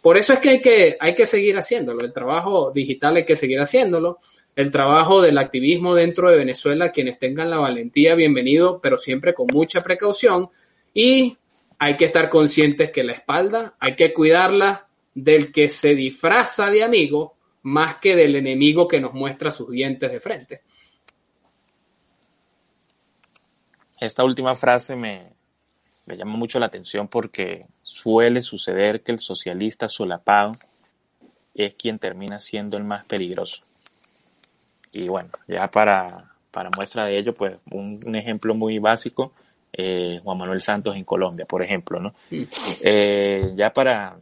por eso es que hay que, hay que seguir haciéndolo. El trabajo digital hay que seguir haciéndolo. El trabajo del activismo dentro de Venezuela, quienes tengan la valentía, bienvenido, pero siempre con mucha precaución. Y hay que estar conscientes que la espalda hay que cuidarla del que se disfraza de amigo más que del enemigo que nos muestra sus dientes de frente. Esta última frase me, llama mucho la atención porque suele suceder que el socialista solapado es quien termina siendo el más peligroso. Y bueno, ya para, muestra de ello, pues un, ejemplo muy básico, eh, Juan Manuel Santos en Colombia, por ejemplo, ¿no? Eh, ya para,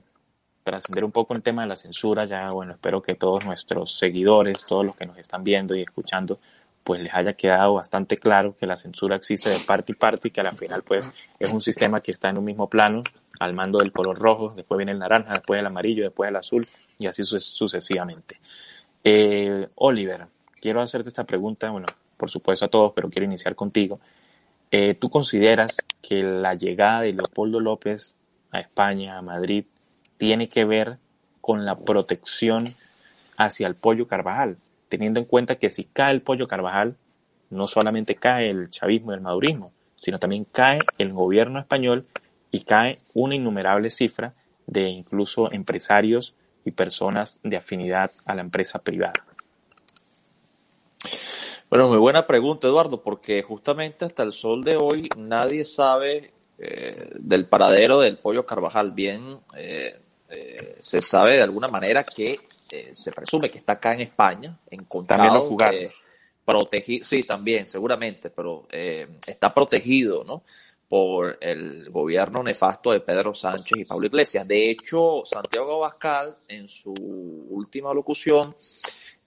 para ascender un poco el tema de la censura, ya bueno, espero que todos nuestros seguidores, todos los que nos están viendo y escuchando, pues les haya quedado bastante claro que la censura existe de parte y parte y que al final pues es un sistema que está en un mismo plano, al mando del color rojo, después viene el naranja, después el amarillo, después el azul y así sucesivamente. Eh, Oliver, quiero hacerte esta pregunta, bueno, por supuesto a todos, pero quiero iniciar contigo. Eh, ¿Tú consideras que la llegada de Leopoldo López a España, a Madrid, tiene que ver con la protección hacia el pollo Carvajal? Teniendo en cuenta que si cae el pollo Carvajal, no solamente cae el chavismo y el madurismo, sino también cae el gobierno español y cae una innumerable cifra de incluso empresarios y personas de afinidad a la empresa privada. Bueno, muy buena pregunta, Eduardo, porque justamente hasta el sol de hoy nadie sabe eh, del paradero del pollo Carvajal. Bien, eh, eh, se sabe de alguna manera que se presume que está acá en España, encontrado, también lo jugaron. protegido, sí, también, seguramente, pero está protegido, ¿no? por el gobierno nefasto de Pedro Sánchez y Pablo Iglesias. De hecho, Santiago Abascal, en su última locución,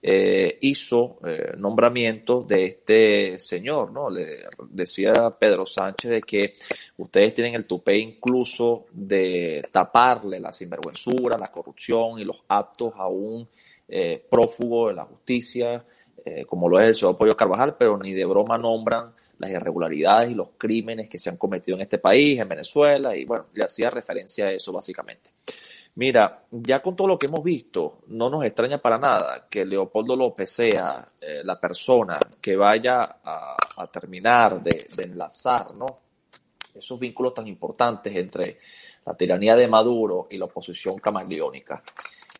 eh, hizo eh, nombramiento de este señor, ¿no? Le decía Pedro Sánchez de que ustedes tienen el tupé incluso de taparle la sinvergüenzura, la corrupción y los actos a un eh, prófugo de la justicia, eh, como lo es el señor Pollo Carvajal, pero ni de broma nombran las irregularidades y los crímenes que se han cometido en este país, en Venezuela, y bueno, le hacía referencia a eso básicamente. Mira, ya con todo lo que hemos visto, no nos extraña para nada que Leopoldo López sea eh, la persona que vaya a, terminar de, enlazar ¿no? esos vínculos tan importantes entre la tiranía de Maduro y la oposición camaleónica.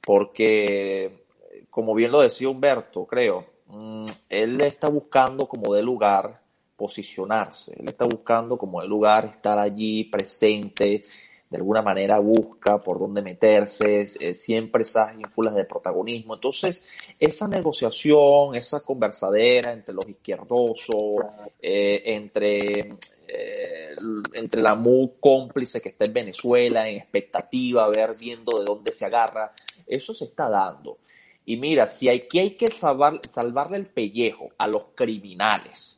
Porque, como bien lo decía Humberto, creo, mm, él está buscando como de lugar posicionarse, él está buscando como de lugar estar allí presente, de alguna manera busca por dónde meterse, eh, siempre esas ínfulas de protagonismo. Entonces, esa negociación, esa conversadera entre los izquierdosos, eh, entre, eh, entre la muy cómplice que está en Venezuela, en expectativa, a ver, viendo de dónde se agarra, eso se está dando. Y mira, si aquí hay que salvar, salvarle el pellejo a los criminales,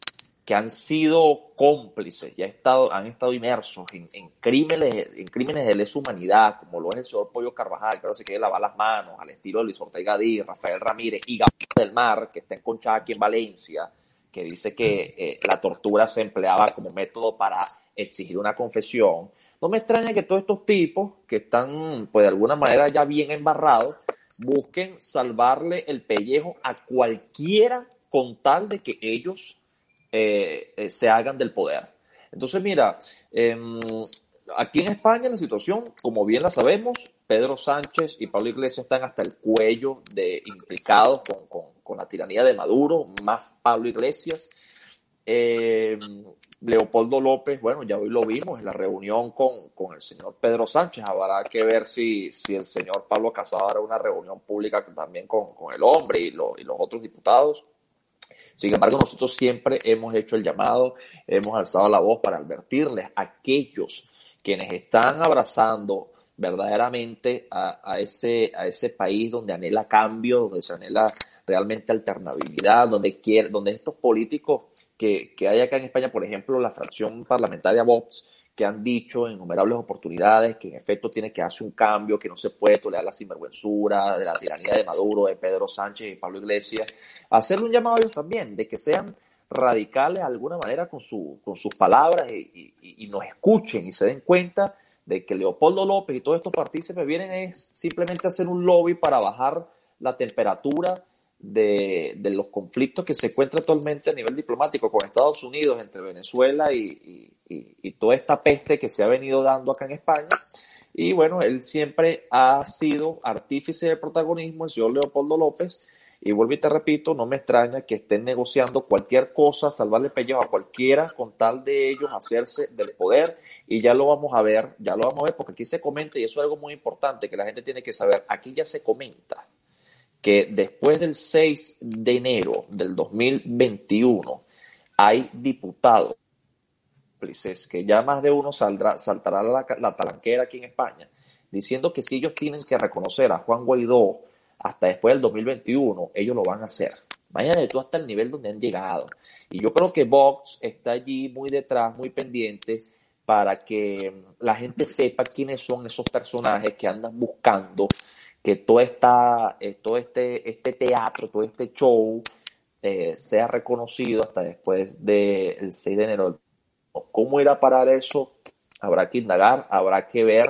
que han sido cómplices y han estado, han estado inmersos en, crímenes, en crímenes de lesa humanidad, como lo es el señor Pollo Carvajal, que ahora se quiere lavar las manos, al estilo de Luis Ortega Díaz, Rafael Ramírez y Gabriel del Mar, que está enconchada aquí en Valencia, que dice que eh, la tortura se empleaba como método para exigir una confesión. No me extraña que todos estos tipos, que están, pues de alguna manera ya bien embarrados, busquen salvarle el pellejo a cualquiera con tal de que ellos eh, eh, se hagan del poder. Entonces, mira, em, aquí en España la situación, como bien la sabemos, Pedro Sánchez y Pablo Iglesias están hasta el cuello de implicados con, la tiranía de Maduro, más Pablo Iglesias. Em, Leopoldo López, bueno, ya hoy lo vimos en la reunión con, el señor Pedro Sánchez. Habrá que ver si, si el señor Pablo Casado hará una reunión pública también con, el hombre y los otros diputados. Sin embargo, nosotros siempre hemos hecho el llamado, hemos alzado la voz para advertirles a aquellos quienes están abrazando verdaderamente a, ese, a ese país donde anhela cambio, donde se anhela realmente alternabilidad, donde quiere, donde estos políticos que, que hay acá en España, por ejemplo, la fracción parlamentaria Vox, que han dicho en innumerables oportunidades que en efecto tiene que hacer un cambio, que no se puede tolerar la sinvergüenzura de la tiranía de Maduro, de Pedro Sánchez y Pablo Iglesias. Hacerle un llamado a ellos también, de que sean radicales de alguna manera con, su, con sus palabras y, y, nos escuchen y se den cuenta de que Leopoldo López y todos estos partícipes vienen es simplemente a hacer un lobby para bajar la temperatura de, de, los conflictos que se encuentra actualmente a nivel diplomático con Estados Unidos, entre Venezuela y, y, toda esta peste que se ha venido dando acá en España. Y bueno, él siempre ha sido artífice de protagonismo, el señor Leopoldo López. Y vuelvo y te repito, no me extraña que estén negociando cualquier cosa, salvarle pellejo a cualquiera con tal de ellos hacerse del poder. Y ya lo vamos a ver, ya lo vamos a ver, porque aquí se comenta, y eso es algo muy importante que la gente tiene que saber, aquí ya se comenta que después del 6 de enero del 2021 hay diputados que ya más de uno saldrá, saltará la, la talanquera aquí en España, diciendo que si ellos tienen que reconocer a Juan Guaidó hasta después del 2021, ellos lo van a hacer. De todo hasta el nivel donde han llegado. Y yo creo que Vox está allí muy detrás, muy pendiente, para que la gente sepa quiénes son esos personajes que andan buscando que todo, esta, eh, todo este, este teatro, todo este show eh, sea reconocido hasta después del 6 de enero. ¿Cómo irá a parar eso? Habrá que indagar, habrá que ver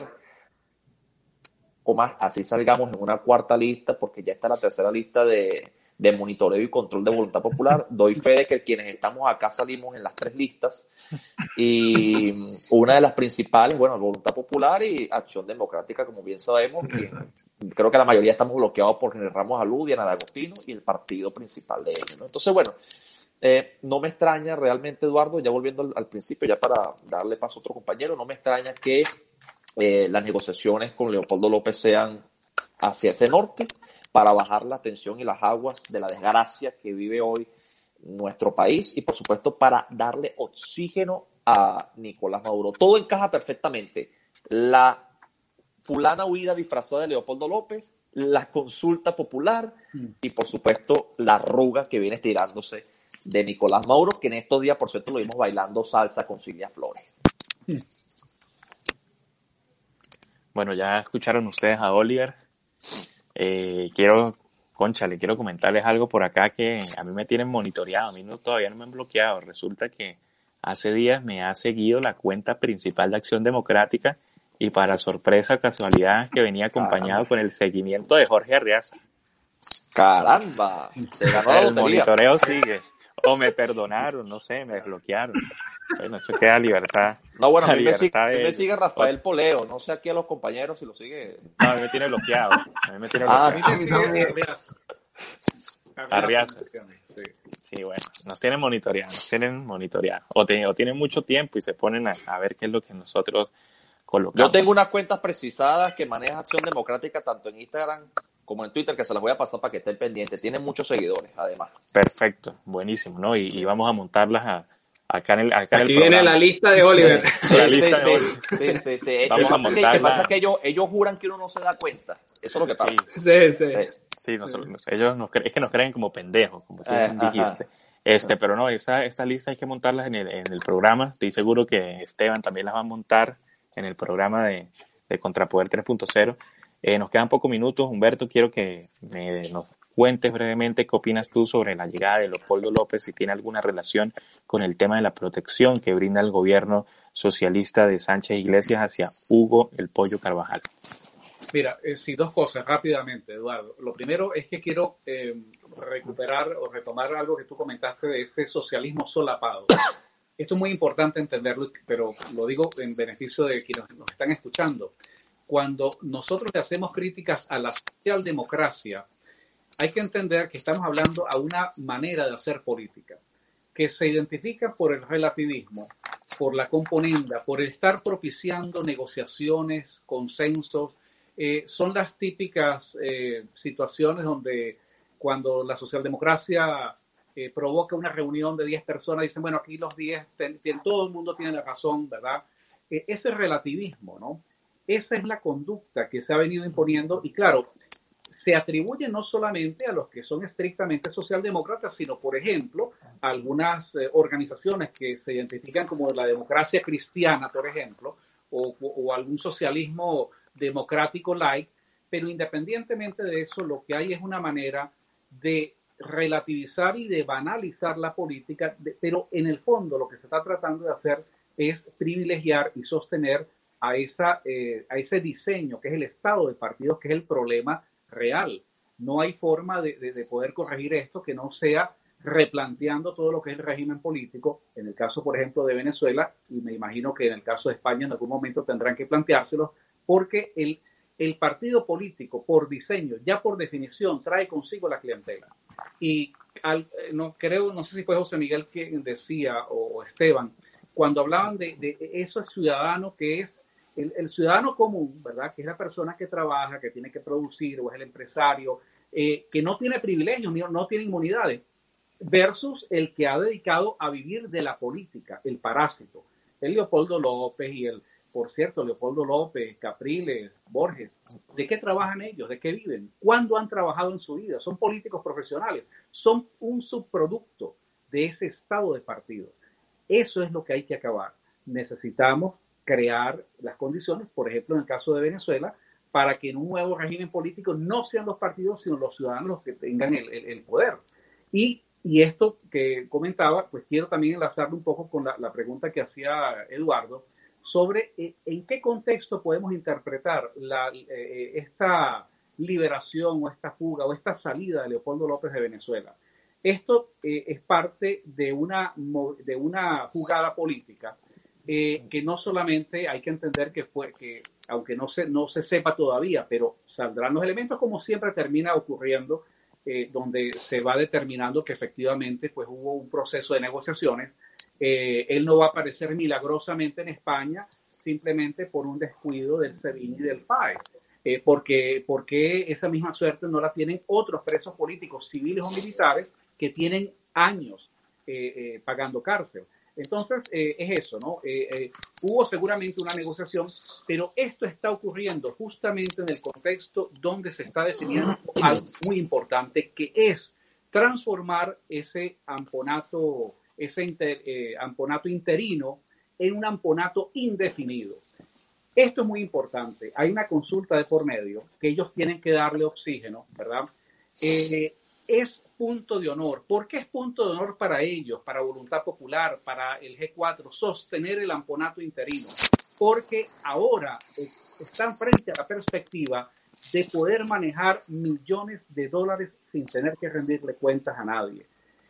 cómo así salgamos en una cuarta lista, porque ya está la tercera lista de, de monitoreo y control de voluntad popular. Doy fe de que quienes estamos acá salimos en las tres listas. Y una de las principales, bueno, voluntad popular y acción democrática, como bien sabemos. creo que la mayoría estamos bloqueados por General Ramos Alú, Diana Agostino y el partido principal de ellos. Entonces, bueno, Eh, no me extraña realmente, Eduardo, ya volviendo al, al, principio, ya para darle paso a otro compañero, no me extraña que eh, las negociaciones con Leopoldo López sean hacia ese norte para bajar la tensión y las aguas de la desgracia que vive hoy nuestro país y por supuesto para darle oxígeno a Nicolás Maduro. Todo encaja perfectamente. La fulana huida disfrazada de Leopoldo López, la consulta popular y por supuesto la arruga que viene tirándose de Nicolás Maduro, que en estos días por cierto lo vimos bailando salsa con Silvia Flores. Bueno, ya escucharon ustedes a Oliver. Eh, quiero, concha, le quiero comentarles algo por acá que a mí me tienen monitoreado, a mí no, todavía no me han bloqueado. Resulta que hace días me ha seguido la cuenta principal de Acción Democrática y para sorpresa casualidad que venía acompañado con el seguimiento de Jorge Arriaza. Caramba, se ganó la el monitoreo sigue. O me perdonaron, no sé, me desbloquearon. Bueno, eso queda libertad. No, bueno, a mí me, sigue, libertad a mí me sigue Rafael Poleo, no sé aquí a los compañeros si lo sigue. No, a mí me tiene bloqueado. A mí me tiene Ah, A mí bloqueado. me sigue Arriaza. Arriaza. Sí. Sí, bueno, nos tienen monitoreado, nos tienen monitoreado. O, te- o tienen mucho tiempo y se ponen a, a ver qué es lo que nosotros colocamos. Yo tengo unas cuentas precisadas que maneja Acción Democrática tanto en Instagram como en Twitter, que se las voy a pasar para que estén pendientes. Tienen muchos seguidores, además. Perfecto, buenísimo, ¿no? Y, y vamos a montarlas a- acá en el, acá en el Aquí viene programa. la lista de Oliver. La Sí, lista sí, de hoy. sí, sí, sí. Lo Vamos que a pasa que- pasa es que ellos, ellos juran que uno no se da cuenta. Eso es lo que pasa. Sí, sí. Sí. Nos- ellos nos es que nos creen como pendejos, como si Eh. Este, pero no, esa, esta lista hay que montarlas en el, en el programa. Estoy seguro que Esteban también las va a montar en el programa de, de Contrapoder 3.0. Eh, nos quedan pocos minutos. Humberto, quiero que me, nos cuentes brevemente qué opinas tú sobre la llegada de Leopoldo López, si tiene alguna relación con el tema de la protección que brinda el gobierno socialista de Sánchez Iglesias hacia Hugo el Pollo Carvajal. Mira, eh, sí, dos cosas rápidamente, Eduardo. Lo primero es que quiero eh, recuperar o retomar algo que tú comentaste de ese socialismo solapado. Esto es muy importante entenderlo, pero lo digo en beneficio de quienes nos están escuchando. Cuando nosotros le hacemos críticas a la socialdemocracia, hay que entender que estamos hablando a una manera de hacer política que se identifica por el relativismo, por la componenda, por el estar propiciando negociaciones, consensos. Eh, son las típicas eh, situaciones donde cuando la socialdemocracia eh, provoca una reunión de 10 personas, dicen, bueno, aquí los 10, ten- ten- todo el mundo tiene la razón, ¿verdad? Eh, ese relativismo, ¿no? Esa es la conducta que se ha venido imponiendo y claro, se atribuye no solamente a los que son estrictamente socialdemócratas, sino, por ejemplo, a algunas eh, organizaciones que se identifican como la democracia cristiana, por ejemplo, o, algún socialismo democrático like, pero independientemente de eso, lo que hay es una manera de relativizar y de banalizar la política, pero en el fondo lo que se está tratando de hacer es privilegiar y sostener a, esa, eh, a ese diseño que es el estado de partidos, que es el problema real. No hay forma de, de- de poder corregir esto que no sea replanteando todo lo que es el régimen político, en el caso, por ejemplo, de Venezuela, y me imagino que en el caso de España en algún momento tendrán que planteárselo, porque el, el partido político, por diseño, ya por definición, trae consigo la clientela. Y al- eh, no creo, no sé si fue José Miguel quien decía, o, Esteban, cuando hablaban de, de eso ciudadano que es el, ciudadano común, ¿verdad? Que es la persona que trabaja, que tiene que producir, o es el empresario, eh, que no tiene privilegios, no tiene inmunidades, versus el que ha dedicado a vivir de la política, el parásito. El Leopoldo López y el, por cierto, Leopoldo López, Capriles, Borges, ¿de qué trabajan ellos? ¿De qué viven? ¿Cuándo han trabajado en su vida? Son políticos profesionales, son un subproducto de ese estado de partidos. Eso es lo que hay que acabar. Necesitamos crear las condiciones, por ejemplo, en el caso de Venezuela, para que en un nuevo régimen político no sean los partidos, sino los ciudadanos los que tengan el, poder. Y, esto que comentaba, pues quiero también enlazarlo un poco con la, pregunta que hacía Eduardo sobre eh, en qué contexto podemos interpretar eh, esta liberación o esta fuga o esta salida de Leopoldo López de Venezuela. Esto eh, es parte de una, de una jugada política eh, que no solamente hay que entender que fue, que aunque no se, no se sepa todavía, pero saldrán los elementos como siempre termina ocurriendo, eh, donde se va determinando que efectivamente pues hubo un proceso de negociaciones. Eh, él no va a aparecer milagrosamente en España simplemente por un descuido del SEBIN y del FAE. Eh, porque, porque esa misma suerte no la tienen otros presos políticos, civiles o militares, que tienen años pagando cárcel. Entonces, eh, es eso, ¿no? Eh, eh, hubo seguramente una negociación, pero esto está ocurriendo justamente en el contexto donde se está definiendo algo muy importante, que es transformar ese amponato, ese amponato interino en un amponato indefinido. Esto es muy importante. Hay una consulta de por medio que ellos tienen que darle oxígeno, ¿verdad? Es punto de honor. ¿Por qué es punto de honor para ellos, para Voluntad Popular, para el G4, sostener el amponato interino? Porque ahora están frente a la perspectiva de poder manejar millones de dólares sin tener que rendirle cuentas a nadie.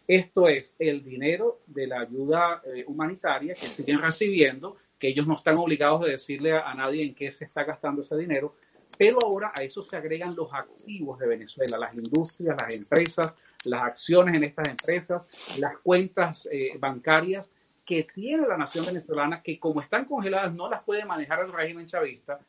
Esto es el dinero de la ayuda eh, humanitaria que siguen recibiendo, que ellos no están obligados a decirle a nadie en qué se está gastando ese dinero, pero ahora a eso se agregan los activos de Venezuela, las industrias, las empresas, las acciones en estas empresas, las cuentas eh, bancarias que tiene la nación venezolana, que como están congeladas no las puede manejar el régimen chavista,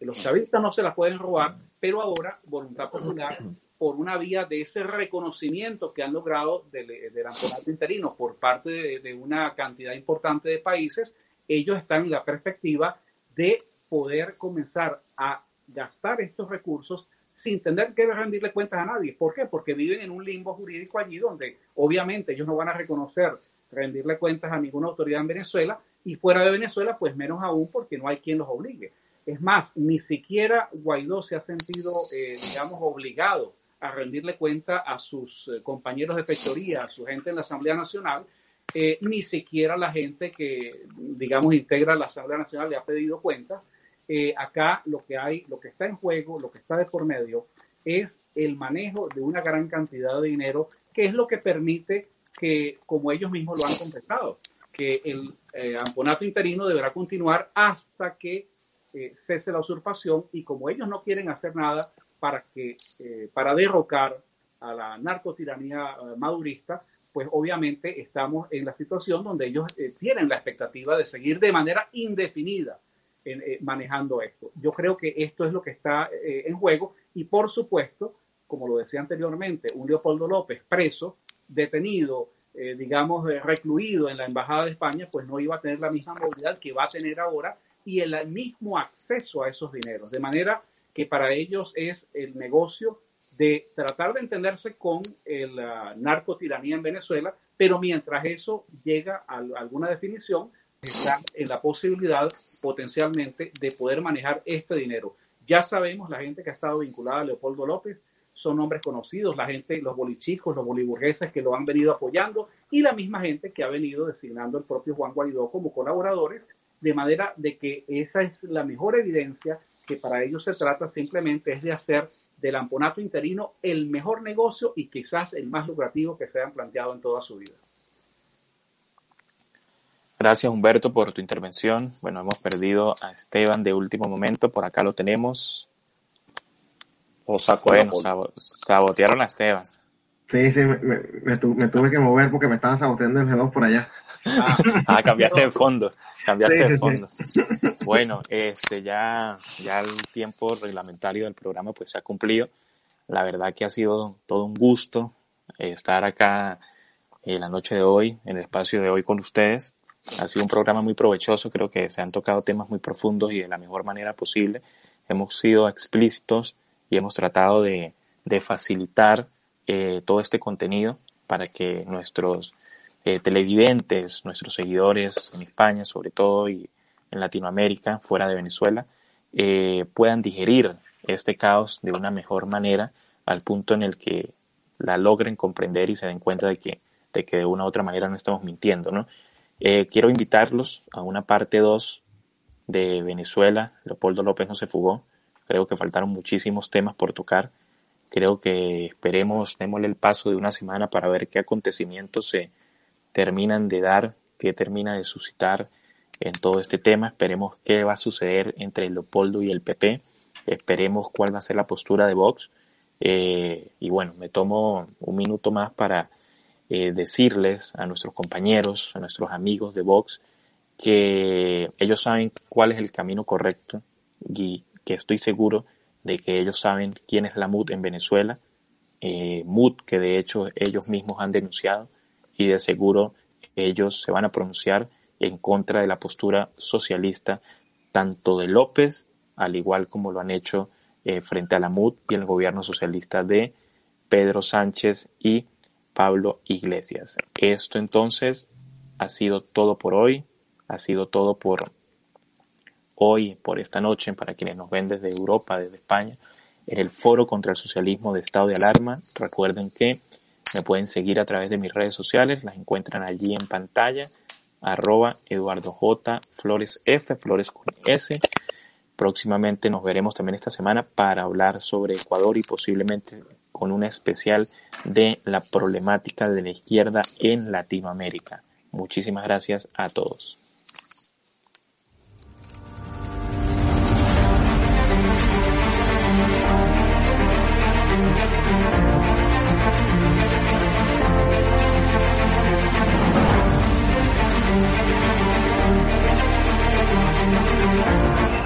los chavistas no se las pueden robar, pero ahora Voluntad Popular, por una vía de ese reconocimiento que han logrado del, del interino por parte de, de una cantidad importante de países, ellos están en la perspectiva de poder comenzar a gastar estos recursos sin tener que rendirle cuentas a nadie. ¿Por qué? Porque viven en un limbo jurídico allí donde obviamente ellos no van a reconocer rendirle cuentas a ninguna autoridad en Venezuela y fuera de Venezuela pues menos aún porque no hay quien los obligue. Es más, ni siquiera Guaidó se ha sentido, eh, digamos, obligado a rendirle cuenta a sus eh, compañeros de fechoría, a su gente en la Asamblea Nacional, eh, ni siquiera la gente que, digamos, integra la Asamblea Nacional le ha pedido cuentas. Eh, acá lo que hay, lo que está en juego, lo que está de por medio, es el manejo de una gran cantidad de dinero, que es lo que permite que, como ellos mismos lo han contestado, que el eh, amponato interino deberá continuar hasta que eh, cese la usurpación y como ellos no quieren hacer nada para que para derrocar a la narcotiranía madurista, pues obviamente estamos en la situación donde ellos tienen la expectativa de seguir de manera indefinida eh, manejando esto. Yo creo que esto es lo que está eh, en juego y por supuesto, como lo decía anteriormente, un Leopoldo López preso, detenido, eh, digamos, recluido en la Embajada de España, pues no iba a tener la misma movilidad que va a tener ahora y el mismo acceso a esos dineros. De manera que para ellos es el negocio de tratar de entenderse con el narcotiranía en Venezuela, pero mientras eso llega a alguna definición, están en la posibilidad potencialmente de poder manejar este dinero. Ya sabemos, la gente que ha estado vinculada a Leopoldo López son nombres conocidos, la gente, los bolichicos, los boliburgueses que lo han venido apoyando y la misma gente que ha venido designando el propio Juan Guaidó como colaboradores, de manera de que esa es la mejor evidencia que para ellos se trata simplemente es de hacer del amponato interino el mejor negocio y quizás el más lucrativo que se han planteado en toda su vida. Gracias Humberto por tu intervención. Bueno, hemos perdido a Esteban de último momento, por acá lo tenemos. O sacó bueno, sabotearon a Esteban. Sí, sí, me, tuve que mover porque me estaban saboteando el G2 por allá. Ah, cambiaste de fondo, cambiaste de fondo. Bueno, este ya, ya el tiempo reglamentario del programa pues se ha cumplido. La verdad que ha sido todo un gusto estar acá en la noche de hoy, en el espacio de hoy con ustedes. Ha sido un programa muy provechoso, creo que se han tocado temas muy profundos y de la mejor manera posible. Hemos sido explícitos y hemos tratado de, facilitar eh, todo este contenido para que nuestros eh, televidentes, nuestros seguidores en España sobre todo y en Latinoamérica, fuera de Venezuela, eh, puedan digerir este caos de una mejor manera al punto en el que la logren comprender y se den cuenta de que, de que de una u otra manera no estamos mintiendo, ¿no? Eh, quiero invitarlos a una parte 2 de Venezuela. Leopoldo López no se fugó. Creo que faltaron muchísimos temas por tocar. Creo que esperemos, démosle el paso de una semana para ver qué acontecimientos se terminan de dar, qué termina de suscitar en todo este tema. Esperemos qué va a suceder entre Leopoldo y el PP. Esperemos cuál va a ser la postura de Vox. Eh, y bueno, me tomo un minuto más para eh, decirles a nuestros compañeros, a nuestros amigos de Vox, que ellos saben cuál es el camino correcto y que estoy seguro de que ellos saben quién es la MUD en Venezuela, eh, MUD que de hecho ellos mismos han denunciado y de seguro ellos se van a pronunciar en contra de la postura socialista tanto de López, al igual como lo han hecho eh, frente a la MUD y el gobierno socialista de Pedro Sánchez y Pablo Iglesias. Esto entonces ha sido todo por hoy, ha sido todo por hoy, por esta noche, para quienes nos ven desde Europa, desde España, en el Foro contra el Socialismo de Estado de Alarma. Recuerden que me pueden seguir a través de mis redes sociales, las encuentran allí en pantalla, arroba Eduardo J. Flores F, Flores con S. Próximamente nos veremos también esta semana para hablar sobre Ecuador y posiblemente con una especial de la problemática de la izquierda en Latinoamérica. Muchísimas gracias a todos.